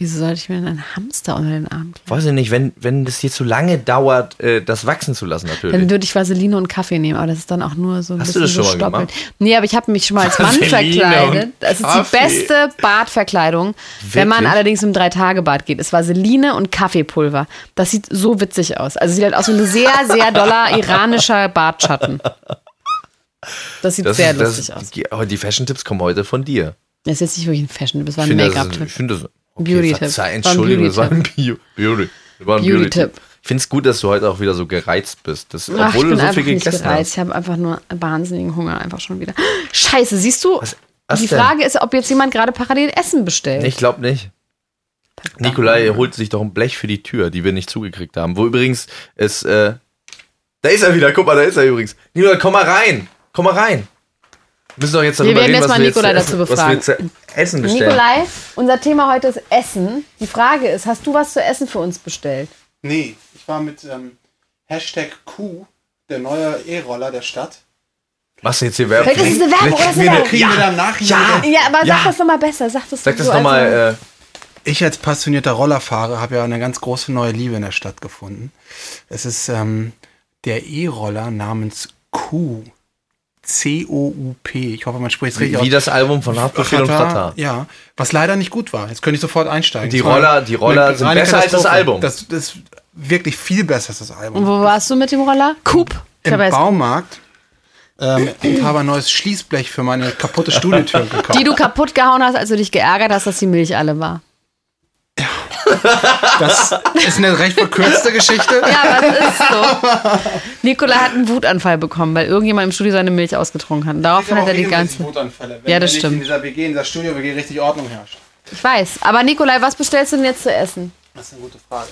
Wieso sollte ich mir denn einen Hamster unter den Arm kleben? Weiß ich nicht, wenn, wenn das hier zu lange dauert, äh, das wachsen zu lassen natürlich. Dann würde ich Vaseline und Kaffee nehmen, aber das ist dann auch nur so ein Hast du bisschen das so schon mal stoppelt. Nee, aber ich habe mich schon mal als Mann Vaseline verkleidet. Das ist die beste Badverkleidung, wenn man Wirklich? allerdings im Drei-Tage-Bad geht. Ist Vaseline und Kaffeepulver. Das sieht so witzig aus. Also sieht halt aus wie ein sehr, sehr doller iranischer Bartschatten. Das sieht das sehr ist, das, lustig aus. die, die Fashion-Tipps kommen heute von dir. Das ist jetzt nicht wirklich ein Fashion, das war ein das, Make-up-Tipp. ich finde das. Okay, Beauty-Tipp. Entschuldigung, das war ein Bio, Beauty. Beauty-Tipp. Ich finde es gut, dass du heute auch wieder so gereizt bist. Das, Ach, ich obwohl bin du so einfach viel nicht gegessen gereizt. hast. Ich habe einfach nur wahnsinnigen Hunger einfach schon wieder. Scheiße, siehst du? Was- was die denn? Frage ist, ob jetzt jemand gerade parallel Essen bestellt. Ich glaube nicht. Nikolai holt sich doch ein Blech für die Tür, die wir nicht zugekriegt haben. Wo übrigens es, äh, da ist er wieder, guck mal, da ist er übrigens. Nikolai, komm mal rein, komm mal rein. Wir müssen doch jetzt darüber werden reden, jetzt was mal wir Nikolai jetzt, dazu was wir befragen. jetzt zu essen bestellen. Nikolai, unser Thema heute ist Essen. Die Frage ist, hast du was zu essen für uns bestellt? Nee, ich war mit ähm, Hashtag Q, der neue E-Roller der Stadt. Du jetzt hier Werbung? Vielleicht ist es eine Werbung oder ist eine wir Werbung? Kriegen wir da im Nachhinein Ja. Ja, aber Ja. sag das nochmal besser. Sag das Sag das so als- nochmal, äh, Ich als passionierter Rollerfahrer habe ja eine ganz große neue Liebe in der Stadt gefunden. Es ist ähm, der E-Roller namens Q. C-O-U-P. Ich hoffe, man spricht es richtig wie, wie das Album von Haftbefehl und Pratar. Ja, was leider nicht gut war. Jetzt könnte ich sofort einsteigen. Die Roller- die Roller eine sind besser als das. Album. Das, das ist wirklich viel besser als das Album. Und wo warst du mit dem Roller? Coop. Ich Im Baumarkt ähm, und habe ein neues Schließblech für meine kaputte Studiotür gekauft. Die du kaputt gehauen hast, als du dich geärgert hast, dass die Milch alle war. Das ist eine recht verkürzte Geschichte. Ja, aber es ist so. Nikolai hat einen Wutanfall bekommen, weil irgendjemand im Studio seine Milch ausgetrunken hat. Und daraufhin hat er die ganze. Wutanfälle, wenn Ja, das stimmt. in dieser WG, in dieser Studio-WG richtig Ordnung herrscht. Ich weiß. Aber Nikolai, was bestellst du denn jetzt zu essen? Das ist eine gute Frage.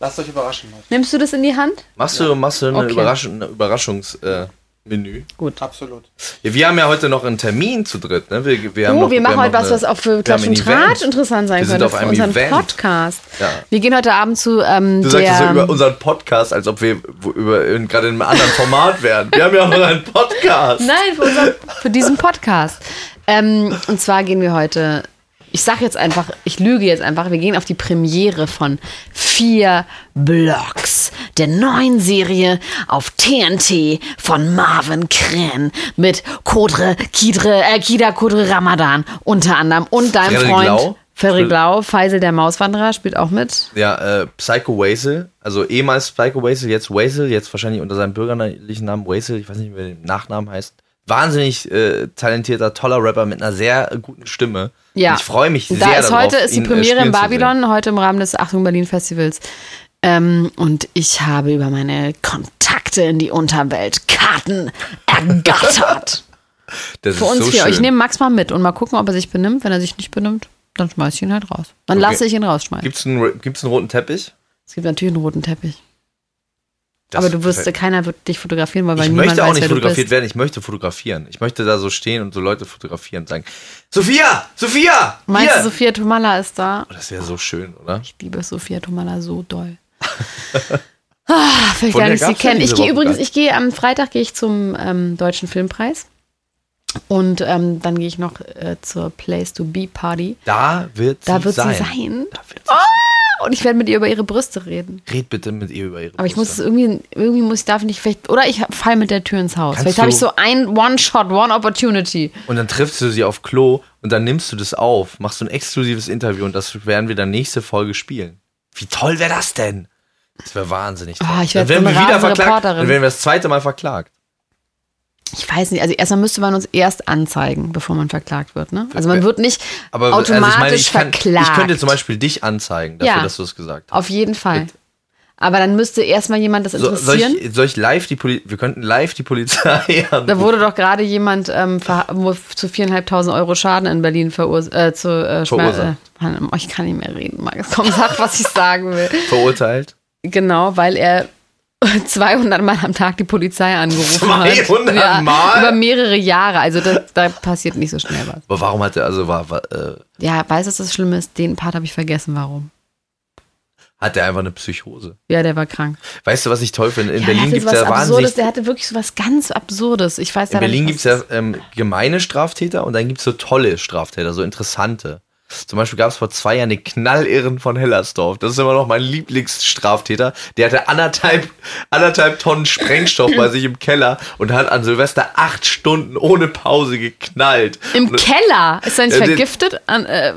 Lasst euch überraschen, Leute. Nimmst du das in die Hand? machst du, machst du eine Okay. Überraschung, eine Überraschungsmenü? Äh, Menü? Absolut. ja, wir haben ja heute noch einen Termin zu dritt. Ne? Wir, wir haben Oh, noch, wir machen heute was, was auch für wir Klatsch und ein Event. Tratsch interessant sein Wir sind könnte. auf Für einem unseren Event. Podcast. Ja. Wir gehen heute Abend zu ähm, Du der... sagst so über unseren Podcast, als ob wir wo- über in- gerade in einem anderen Format wären. Wir haben ja auch noch einen Podcast. Nein, für, unser, für diesen Podcast. Ähm, und zwar gehen wir heute, ich sag jetzt einfach, ich lüge jetzt einfach, wir gehen auf die Premiere von vier Blocks, der neuen Serie auf TNT von Marvin Kren mit Kodre, Kidre, äh, Kida Kodre Ramadan unter anderem und deinem Frederik Freund Lau. Frederik Lau, Faisal der Mauswanderer spielt auch mit. Ja, äh, Psycho Wazel, also ehemals Psycho Wazel, jetzt Wazel, jetzt wahrscheinlich unter seinem bürgerlichen Namen Wazel, ich weiß nicht, wie der Nachnamen heißt. Wahnsinnig äh, talentierter, toller Rapper mit einer sehr guten Stimme. Ja. Und ich freue mich Da sehr ist darauf, heute ist die äh, Premiere in. Babylon, heute im Rahmen des Achtung Berlin Festivals. Ähm, und ich habe über meine Kontakte in die Unterwelt Karten ergattert. Das Für uns so vier. schön. Ich nehme Max mal mit und mal gucken, ob er sich benimmt. Wenn er sich nicht benimmt, dann schmeiß ich ihn halt raus. Dann Okay. lasse ich ihn rausschmeißen. Gibt's einen, gibt's einen roten Teppich? Es gibt natürlich einen roten Teppich. Das aber du wirst, keiner wird dich fotografieren, weil, weil Ich niemand möchte auch weiß, nicht fotografiert werden, ich möchte fotografieren. Ich möchte da so stehen und so Leute fotografieren und sagen, Sophia, Sophia, Meinst hier. du, Sophia Tomala ist da? Oh, das wäre so schön, oder? Ich liebe Sophia Tomala so doll. ah, vielleicht gar nicht sie kennen. Ich gehe übrigens, ich gehe am Freitag gehe ich zum ähm, Deutschen Filmpreis. Und ähm, dann gehe ich noch äh, zur Place to Be Party. Da wird Da sie wird sein. sie sein. Da wird sie Und ich werde mit ihr über ihre Brüste reden. Red bitte mit ihr über ihre Aber ich muss es Brüste. irgendwie, irgendwie muss ich, darf ich nicht, vielleicht, oder ich fall mit der Tür ins Haus. Kannst vielleicht habe ich so ein One-Shot, One-Opportunity. Und dann triffst du sie auf Klo und dann nimmst du das auf, machst du ein exklusives Interview und das werden wir dann nächste Folge spielen. Wie toll wäre das denn? Das wäre wahnsinnig toll. Ah, ich dann werden wir wieder verklagt. Dann werden wir das zweite Mal verklagt. Ich weiß nicht, also erstmal müsste man uns erst anzeigen, bevor man verklagt wird. Ne? Also man wird nicht Aber automatisch also ich meine, ich, kann, verklagt. ich könnte zum Beispiel dich anzeigen, dafür, Ja. dass du es gesagt hast. Auf jeden Fall. Aber dann müsste erstmal jemand das So, soll, interessieren. ich, soll ich live die Polizei, wir könnten live die Polizei da anrufen. wurde doch gerade jemand ähm, zu viereinhalbtausend Euro Schaden in Berlin verursacht. Äh, zu, äh, Verursacht. äh, Mann, ich kann nicht mehr reden, Markus. Komm, sag, was ich sagen will. verurteilt. Genau, weil er 200 Mal am Tag die Polizei angerufen hat. 200 Mal? Über mehrere Jahre. Also da, da passiert nicht so schnell was. Aber warum hat er, also war, war äh, Ja, weißt du, was das Schlimme ist? Den Part habe ich vergessen, warum. hat er einfach eine Psychose? Ja, der war krank. Weißt du, was ich toll finde? In Ja, Berlin der gibt hatte es ja was wahnsinnig Absurdes, der hatte wirklich so was ganz Absurdes. Ich weiß In Berlin gibt es ja ähm, gemeine Straftäter und dann gibt es so tolle Straftäter, so interessante. Zum Beispiel gab es vor zwei Jahren den Knallirren von Hellersdorf. Das ist immer noch mein Lieblingsstraftäter. Der hatte anderthalb, anderthalb Tonnen Sprengstoff bei sich im Keller und hat an Silvester acht Stunden ohne Pause geknallt. Im Und- Keller? Ist er nicht der- vergiftet? An, äh,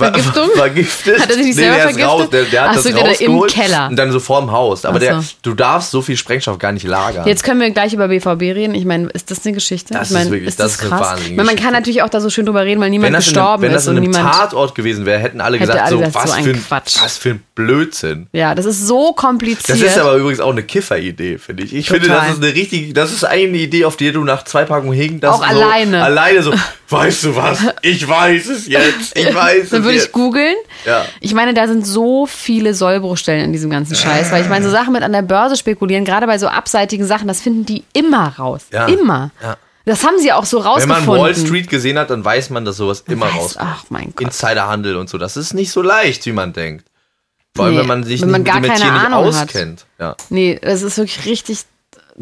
f- Ver- Vergiftung? Vergiftet? Hat er sich Nee, selber ist vergiftet? Raus, der, der hat Ach das so, da im rausgeholt Keller. Und dann so vorm Haus. Aber der, du darfst so viel Sprengstoff gar nicht lagern. Jetzt können wir gleich über BVB reden. Ich meine, ist das eine Geschichte? Das ich meine, ist wirklich- das ist eine wahnsinnige Ich meine, man kann natürlich auch da so schön drüber reden, weil niemand das, gestorben einem, wenn das ist in einem. Tatort gewesen wäre, hätten alle gesagt, alle so, gesagt, was, so ein für ein, Quatsch. was für ein Blödsinn. Ja, das ist so kompliziert. Das ist aber übrigens auch eine Kifferidee, finde ich. Ich finde, Total. das ist eine richtig, das ist eine Idee, auf die du nach zwei Packungen hing, das Auch alleine. alleine so, weißt du was? Ich weiß es jetzt. Ich weiß es würde ich googeln. Ja. Ich meine, da sind so viele Sollbruchstellen in diesem ganzen Scheiß, weil ich meine, so Sachen mit an der Börse spekulieren, gerade bei so abseitigen Sachen, das finden die immer raus. Ja. Immer. Ja. Das haben sie auch so Wenn rausgefunden. man Wall Street gesehen hat, dann weiß man, dass sowas immer weiß- rauskommt. ach, mein Gott. Insiderhandel und so. Das ist nicht so leicht, wie man denkt. Vor allem, Nee, wenn man sich wenn man nicht gar mit dem Metier nicht Ahnung hat. auskennt. Ja. Nee, das ist wirklich richtig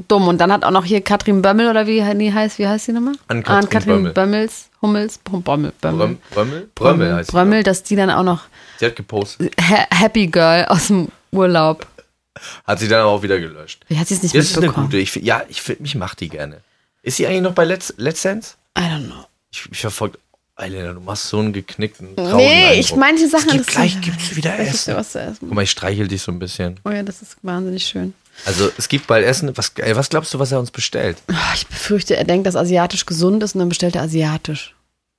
dumm. Und dann hat auch noch hier Katrin Bömmel oder wie die heißt, wie heißt die nochmal? Ann-Kathrin Ann-Kathrin Bömmel. Bömmels, Hummels, Bömmel, Bömmel. Bröm, Brömmel? Brömmel heißt Brömmel, dass die dann auch noch sie. Hat gepostet. Ha Happy Girl aus dem Urlaub. Hat sie dann aber auch wieder gelöscht. Wie hat sie es nicht Das ist eine mitbekommen? gute. Ich, ja, ich, find- mich macht die gerne. Ist sie eigentlich noch bei Let's, Let's Dance? I don't know. Ich, ich verfolge. Elena, du machst so einen geknickten traurigen Nee, ich Eindruck. manche Sachen es gibt, Gleich gibt's wieder Vielleicht gibt's ja Essen. was zu essen. Guck mal, ich streichel dich so ein bisschen. Oh ja, das ist wahnsinnig schön. Also es gibt bald Essen. Was, ey, was glaubst du, was er uns bestellt? Ah, Ich befürchte, er denkt, dass asiatisch gesund ist und dann bestellt er asiatisch.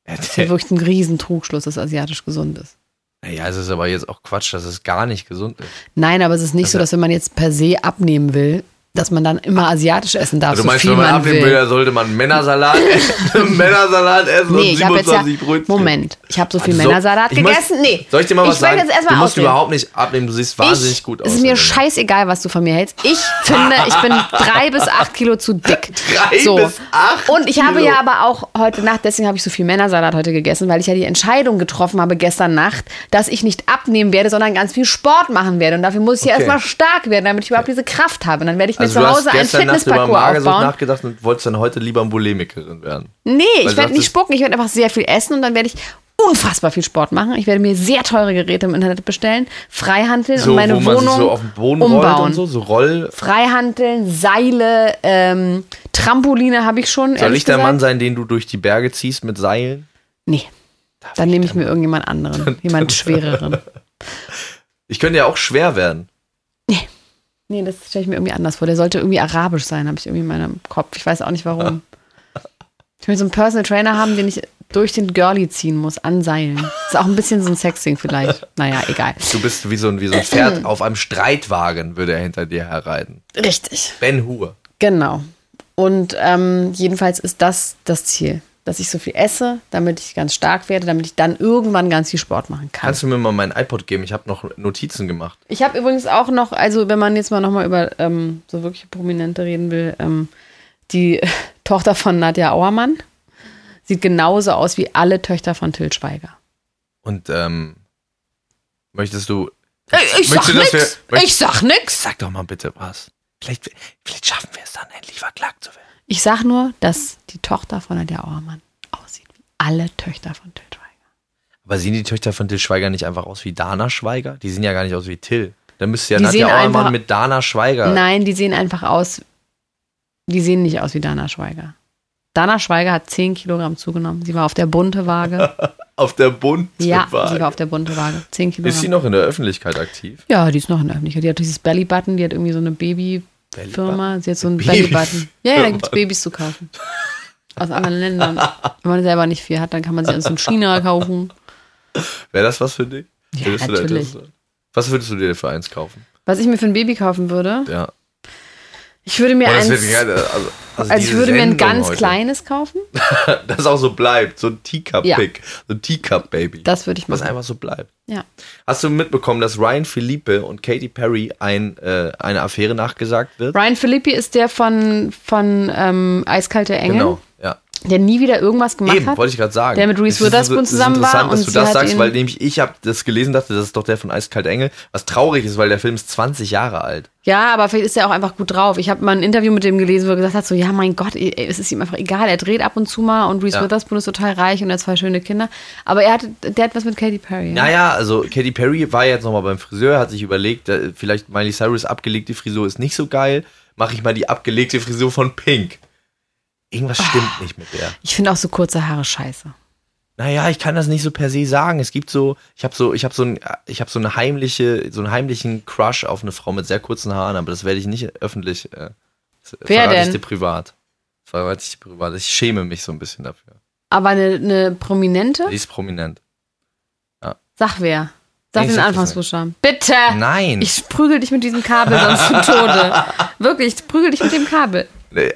Das ist ja wirklich ein Riesentrugschluss, dass asiatisch gesund ist. Naja, es ist aber jetzt auch Quatsch, dass es gar nicht gesund ist. Nein, aber es ist nicht so, Also- dass wenn man jetzt per se abnehmen will, dass man dann immer asiatisch essen darf, Also du so meinst, viel wenn man man abnehmen will, sollte man Männersalat essen, Männersalat essen Nee, und ich habe jetzt ja, 27 Brötchen. Moment, ich habe so viel Also so- Männersalat ich muss- gegessen. nee, Soll ich dir mal was ich sagen? Jetzt erstmal du musst ausreden. überhaupt nicht abnehmen, du siehst wahnsinnig ich, gut aus. Es ist mir scheißegal, was du von mir hältst. Ich finde, ich bin drei bis acht Kilo zu dick. Drei so. bis acht Und ich habe Kilo. ja aber auch heute Nacht, deswegen habe ich so viel Männersalat heute gegessen, weil ich ja die Entscheidung getroffen habe gestern Nacht, dass ich nicht abnehmen werde, sondern ganz viel Sport machen werde. Und dafür muss ich ja Okay. erstmal stark werden, damit ich überhaupt diese Kraft habe. Und dann werde ich mir Also zu du hast Hause einen gestern Nacht über Fitnessparcours Magersucht aufbauen. nachgedacht und wolltest dann heute lieber Bulimikerin werden. Nee, Weil ich werde nicht spucken, ich werde einfach sehr viel essen und dann werde ich unfassbar viel Sport machen. Ich werde mir sehr teure Geräte im Internet bestellen, Freihanteln So, und meine wo man Wohnung so auf den Boden umbauen. und so, so Roll. Freihanteln, Seile, ähm, Trampoline habe ich schon. Soll ich der. Mann sein, den du durch die Berge ziehst mit Seilen? Nee. Dann nehme ich mir irgendjemand anderen, jemand schwereren. Ich könnte ja auch schwer werden. Nee, das stelle ich mir irgendwie anders vor. Der sollte irgendwie arabisch sein, habe ich irgendwie in meinem Kopf. Ich weiß auch nicht warum. Ich will so einen Personal Trainer haben, den ich durch den Girlie ziehen muss, an Seilen. Ist auch ein bisschen so ein Sexding vielleicht. Naja, egal. Du bist wie so ein, wie so ein Pferd auf einem Streitwagen, würde er hinter dir herreiten. Richtig. Ben Hur. Genau. Und ähm, jedenfalls ist das das Ziel, dass ich so viel esse, damit ich ganz stark werde, damit ich dann irgendwann ganz viel Sport machen kann. Kannst du mir mal mein iPod geben? Ich habe noch Notizen gemacht. Ich habe übrigens auch noch, also wenn man jetzt mal nochmal über ähm, so wirklich Prominente reden will, ähm, die Tochter von Nadja Auermann sieht genauso aus wie alle Töchter von Till Schweiger. Und ähm, möchtest du. Ich, Möchtest du, dass wir- ich sag nix. Sag doch mal bitte was. Vielleicht, vielleicht schaffen wir es dann, endlich verklagt zu werden. Ich sag nur, dass die Tochter von Nadja Auermann aussieht wie alle Töchter von Till Schweiger. Aber sehen die Töchter von Till Schweiger nicht einfach aus wie Dana Schweiger? Die sehen ja gar nicht aus wie Till. Dann müsste ja Die Nadja Auermann einfach- mit Dana Schweiger. Nein, die sehen einfach aus, die sehen nicht aus wie Dana Schweiger. Dana Schweiger hat 10 Kilogramm zugenommen. Sie war auf der bunte Waage. Auf der bunten Ja, Waage. sie war auf der bunte Waage. 10 Kilogramm. Ist sie noch in der Öffentlichkeit aktiv? Ja, die ist noch in der Öffentlichkeit. Die hat dieses Bellybutton, die hat irgendwie so eine Babyfirma. Sie hat so einen. Bellybutton. Ja, ja, da gibt es Babys zu kaufen. Aus anderen Ländern. Wenn man selber nicht viel hat, dann kann man sie aus in China kaufen. Wäre das was für dich? Ja, natürlich. Was würdest du dir für eins kaufen? Was ich mir für ein Baby kaufen würde, Ja. Ich würde mir eins, geil. Also, also, also ich würde mir ein ganz heute. kleines kaufen. Das auch so bleibt. So ein Ja. Teacup-Pick. So ein Teacup-Baby. Das würde ich Was machen. einfach so bleibt. Ja. Hast du mitbekommen, dass Ryan Philippe und Katy Perry ein, äh, eine Affäre nachgesagt wird? Ryan Philippi ist der von, von ähm, Eiskalte Engel, Genau, ja. Der nie wieder irgendwas gemacht Eben, hat. wollte ich gerade sagen. Der mit Reese Es ist Witherspoon ist zusammen war interessant, dass und du das sagst, weil nämlich ich habe das gelesen, dachte, das ist doch der von Eiskalt Engel. Was traurig ist, weil der Film ist 20 Jahre alt. Ja, aber vielleicht ist er auch einfach gut drauf. Ich habe mal ein Interview mit dem gelesen, wo er gesagt hat, so, ja, mein Gott, ey, es ist ihm einfach egal. Er dreht ab und zu mal und Reese Ja. Witherspoon ist total reich und er hat zwei schöne Kinder. Aber er hat, der hat was mit Katy Perry. Ja? Naja, also Katy Perry war jetzt nochmal beim Friseur, hat sich überlegt, äh, vielleicht Miley Cyrus abgelegte Frisur ist nicht so geil, mache ich mal die abgelegte Frisur von Pink. Irgendwas stimmt nicht mit der. Ich finde auch so kurze Haare scheiße. Naja, ich kann das nicht so per se sagen. Es gibt so, ich habe so, ich habe so ein, ich habe so eine heimliche, so einen heimlichen Crush auf eine Frau mit sehr kurzen Haaren, aber das werde ich nicht öffentlich. Äh, Wer denn? Ich dir privat. Verrate ich dir privat. Ich schäme mich so ein bisschen dafür. Aber eine, eine Prominente? Die ist prominent. Sag wer. Sag Ich den Anfangsbuchstaben. Bitte! Nein. Ich prügel dich mit diesem Kabel sonst zu Tode. Wirklich, ich prügel dich mit dem Kabel.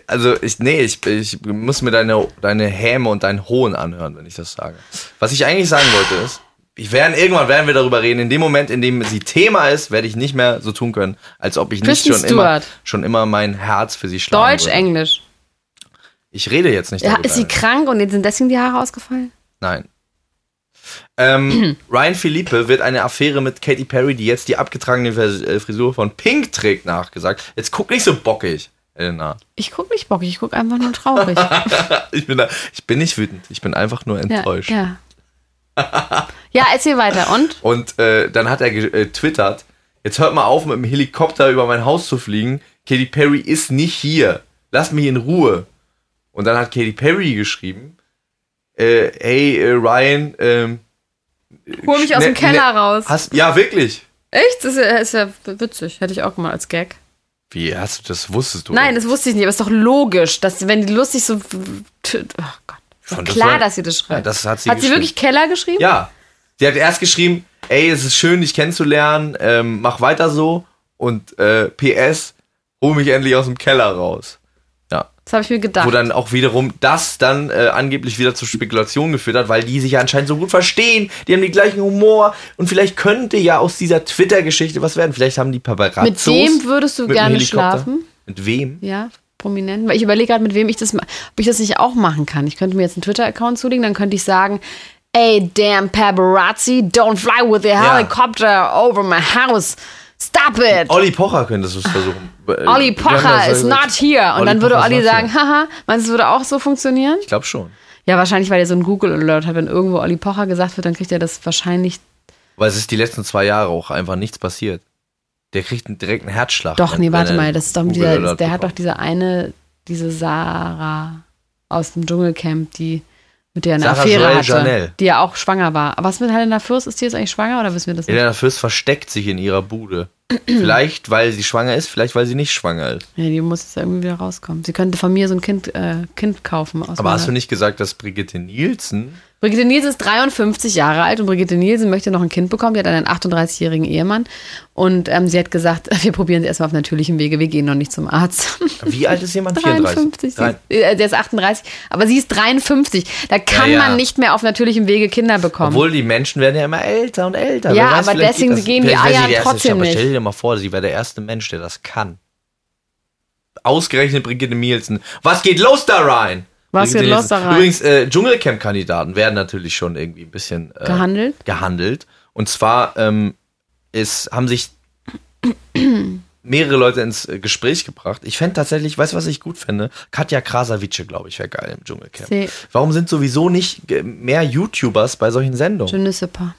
Also ich, nee, ich, ich muss mir deine, deine Häme und deinen Hohn anhören, wenn ich das sage. Was ich eigentlich sagen wollte ist, ich werden, irgendwann werden wir darüber reden. In dem Moment, in dem sie Thema ist, werde ich nicht mehr so tun können, als ob ich nicht Kristen schon immer, schon immer mein Herz für sie schlagen Deutsch, würde. Englisch. Ich rede jetzt nicht Ja, darüber. ist sie krank und jetzt sind deswegen die Haare ausgefallen? Nein. Ähm, Ryan Philippe wird eine Affäre mit Katy Perry, die jetzt die abgetragene äh, Frisur von Pink trägt, nachgesagt. Jetzt guck nicht so bockig, Elena. Ich guck nicht bockig, ich guck einfach nur traurig. Ich bin, da, ich bin nicht wütend, ich bin einfach nur ja, enttäuscht. ja. ja, erzähl weiter. Und? Und äh, dann hat er getwittert, jetzt hört mal auf, mit dem Helikopter über mein Haus zu fliegen. Katy Perry ist nicht hier. Lass mich in Ruhe. Und dann hat Katy Perry geschrieben, äh, hey äh, Ryan, ähm, Hol mich aus dem Keller raus. Hast, ja, wirklich. Echt? Das ist ja, ist ja witzig. Hätte ich auch gemacht als Gag. Wie, hast du das wusstest du? Nein, das wusste ich nicht, aber es ist doch logisch, dass wenn die lustig so. Oh Gott. Ist doch klar, dass sie das schreibt. Ja, das hat sie hat sie wirklich Keller geschrieben? Ja. Sie hat erst geschrieben, ey, es ist schön, dich kennenzulernen, ähm, mach weiter so und äh, PS, hol mich endlich aus dem Keller raus. Ja. Das habe ich mir gedacht. Wo dann auch wiederum das dann äh, angeblich wieder zu Spekulationen geführt hat, weil die sich ja anscheinend so gut verstehen, die haben den gleichen Humor und vielleicht könnte ja aus dieser Twitter-Geschichte was werden. Vielleicht haben die Paparazzos mit wem würdest du gerne schlafen? Mit wem? Ja, prominent. Weil ich überlege gerade, mit wem ich das, ob ich das nicht auch machen kann. Ich könnte mir jetzt einen Twitter-Account zulegen, dann könnte ich sagen, ey, damn paparazzi, don't fly with the helicopter over my house. Stop it. Olli Pocher könntest du es versuchen. Äh, Olli wir haben Pocher is not here. Und Olli dann würde Pocher Olli sagen, haha, meinst du, es würde auch so funktionieren? Ich glaube schon. Ja, wahrscheinlich, weil er so ein Google-Alert hat. Wenn irgendwo Olli Pocher gesagt wird, dann kriegt er das wahrscheinlich. Weil es ist die letzten zwei Jahre auch einfach nichts passiert. Der kriegt einen direkten Herzschlag. Doch, nee, warte mal, das ist doch dieser, der hat doch bekommt. diese eine, diese Sarah aus dem Dschungelcamp, die mit der eine Sarah Affäre Joel hatte, Janelle. die ja auch schwanger war. Was mit Helena Fürst? Ist die jetzt eigentlich schwanger oder wissen wir das nicht? Elena Fürst versteckt sich in ihrer Bude. Vielleicht, weil sie schwanger ist, vielleicht, weil sie nicht schwanger ist. Ja, die muss jetzt irgendwie wieder rauskommen. Sie könnte von mir so ein Kind, äh, kind kaufen. Aus Aber hast du nicht gesagt, dass Brigitte Nielsen Brigitte Nielsen ist 53 Jahre alt und Brigitte Nielsen möchte noch ein Kind bekommen. Die hat einen 38-jährigen Ehemann. Und ähm, sie hat gesagt, wir probieren es erstmal auf natürlichem Wege. Wir gehen noch nicht zum Arzt. Wie alt ist jemand? 34. 53. Drei- Sie, äh, der ist 38, aber sie ist 53. Da kann Ja, ja. man nicht mehr auf natürlichem Wege Kinder bekommen. Obwohl die Menschen werden ja immer älter und älter. Ja, weiß, aber deswegen gehen die Eier trotzdem nicht. Dir mal vor, sie wäre der erste Mensch, der das kann. Ausgerechnet Brigitte Nielsen. Was geht los da rein? Was Brigitte geht los da rein? Übrigens, äh, Dschungelcamp-Kandidaten werden natürlich schon irgendwie ein bisschen äh, Gehandelt? gehandelt. Und zwar ähm, ist, haben sich mehrere Leute ins äh, Gespräch gebracht. Ich fände tatsächlich, weißt du, was ich gut fände? Katja Krasavice, glaube ich, wäre geil im Dschungelcamp. Sie- Warum sind sowieso nicht äh, mehr YouTubers bei solchen Sendungen? Je ne sais pas.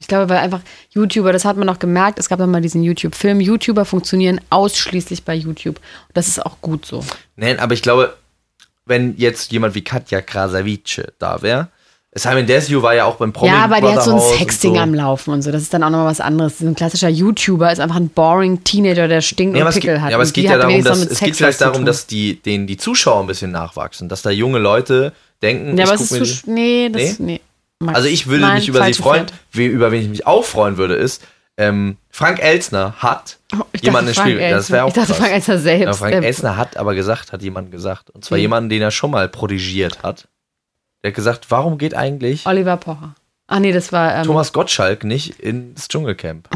Ich glaube, weil einfach YouTuber, das hat man noch gemerkt, es gab noch mal diesen YouTube-Film. YouTuber funktionieren ausschließlich bei YouTube. Und das ist auch gut so. Nein, aber ich glaube, wenn jetzt jemand wie Katja Krasavice da wäre, Simon Desue war ja auch beim Promi ja, aber der hat so ein Sexding so. am Laufen und so. Das ist dann auch noch mal was anderes. So ein klassischer YouTuber ist einfach ein boring Teenager, der stinkt Ja, und aber es geht, Pickel hat. ja, aber es geht ja darum, dass es geht vielleicht darum, dass die, denen die Zuschauer ein bisschen nachwachsen, dass da junge Leute denken, Ja, aber ich es guck ist zu. Nee, das. Nee. Max. Also ich würde Nein, mich über sie freuen. Wie, über wen ich mich auch freuen würde, ist, ähm, Frank Elsner hat Oh, jemanden ins Spiel. Das wäre auch Ich dachte, krass. Frank Elsner selbst. Ja, Frank der- Elsner hat aber gesagt, hat jemand gesagt. Und zwar Hm. jemanden, den er schon mal prodigiert hat. Der hat gesagt, warum geht eigentlich Oliver Pocher. Ach nee, das war. Ähm, Thomas Gottschalk nicht ins Dschungelcamp?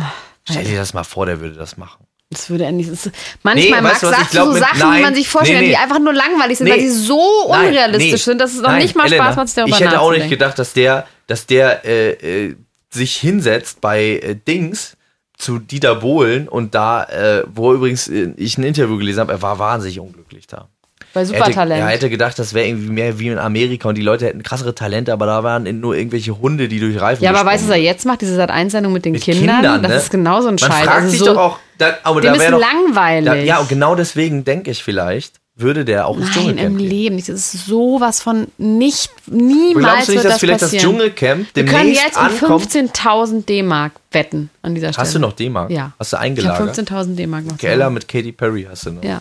Stell dir das mal vor, der würde das machen. Das würde. Das ist, manchmal, Nee, Max, sagst glaub du so mit- Sachen, die nein, man sich vorstellt, nee, nee. die einfach nur langweilig sind, weil die so unrealistisch sind, dass es noch nicht mal Elena, Spaß macht, sich darüber Ich hätte auch nicht gedacht, dass der, dass der äh, äh, sich hinsetzt bei äh, Dings zu Dieter Bohlen und da, äh, wo übrigens äh, ich ein Interview gelesen habe, er war wahnsinnig unglücklich da. Bei Er hätte, Supertalent. er hätte gedacht, das wäre irgendwie mehr wie in Amerika und die Leute hätten krassere Talente, aber da waren nur irgendwelche Hunde, die durch Reifen ja, aber weißt du, was er jetzt macht? Diese Sat-1-Sendung mit den Mit Kindern. Kindern, das ne? ist genau so ein Man Scheiß. fragt Also sich so, doch auch, da, aber dem da ist langweilig. da, ja, und genau deswegen denke ich vielleicht, würde der auch ins Nein, Dschungelcamp im gehen. Leben nicht. Das ist sowas von nicht, niemals Glaubst du nicht, wird dass das vielleicht das passieren. Dschungelcamp Wir können demnächst jetzt um ankommt? 15.000 D-Mark wetten an dieser Stelle. Hast du noch D-Mark? Ja. Hast du Ich habe eingelagert? 15.000 D-Mark noch. Keller mit Katy Perry hast du noch. Ja.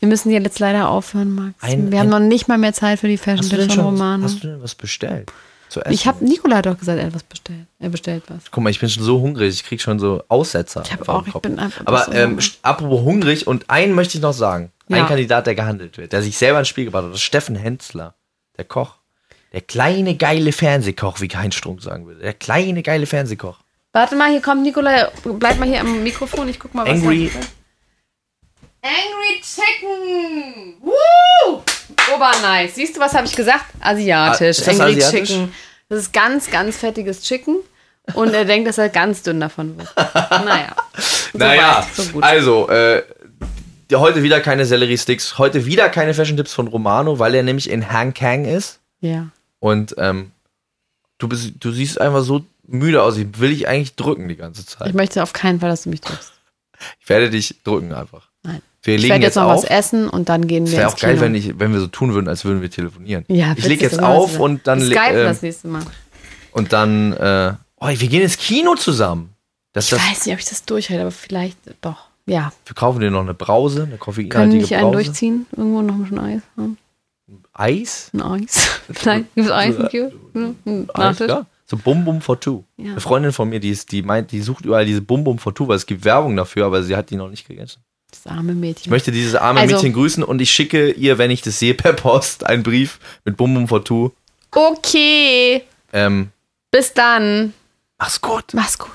Wir müssen hier jetzt leider aufhören, Max. Ein- Wir haben ein- noch nicht mal mehr Zeit für die Hast du denn Fashion-Tipps von schon Romane. hast du denn was bestellt? Zu essen? Ich habe Nikola hat doch gesagt, er hat was bestellt. Er bestellt was. Guck mal, ich bin schon so hungrig, ich krieg schon so Aussetzer. Ich hab auf dem auch, ich bin einfach Aber so ähm, apropos hungrig und einen möchte ich noch sagen. Ja. Ein Kandidat, der gehandelt wird, der sich selber ins Spiel gebracht hat, das ist Steffen Hensler, der Koch. Der kleine geile Fernsehkoch, wie Heinz Strunk sagen würde. Der kleine geile Fernsehkoch. Warte mal, hier kommt Nikolai. Bleib mal hier am Mikrofon. Ich guck mal, was Angry- er- Angry Chicken! Woo! Obernice. Siehst du, was habe ich gesagt? Asiatisch. Ah, ist das Angry asiatisch? Chicken. Das ist ganz, ganz fettiges Chicken. Und er denkt, dass er ganz dünn davon wird. Naja. So naja, weit, so also, äh, heute wieder keine Sellerie-Sticks, heute wieder keine Fashion-Tipps von Romano, weil er nämlich in Hang Kang ist. Ja. Und ähm, du, bist, du siehst einfach so müde aus. Ich will dich eigentlich drücken die ganze Zeit. Ich möchte auf keinen Fall, dass du mich drückst. Ich werde dich drücken einfach. Wir Ich legen werde jetzt, jetzt noch auf. was essen und dann gehen Es wir wäre ins auch geil, Kino. wenn, ich, wenn wir so tun würden, als würden wir telefonieren. ja, ich lege jetzt auf und dann. Skypen äh, das nächste Mal. und dann. Äh, oh, wir gehen ins Kino zusammen. Das, Ich das, weiß nicht, ob ich das durchhalte, aber vielleicht doch. Ja. wir kaufen dir noch eine Brause, eine Können koffeinhaltige nicht einen Brause. durchziehen? Irgendwo noch ein bisschen Eis? Hm? Eis? Ein Eis? Nein, gibt es Eis? im Kiosk? Hm, ein Alles Nachtisch? klar. So Bum Bum for Two. Ja. Eine Freundin von mir, die, ist, die meint, die sucht überall diese Bum Bum for Two, weil es gibt Werbung dafür, aber sie hat die noch nicht gegessen. Das arme Ich Mädchen. möchte dieses arme Also- Mädchen grüßen und ich schicke ihr, wenn ich das sehe, per Post einen Brief mit Bum Bum for Two. Okay. Ähm, Bis dann. mach's gut. Mach's gut.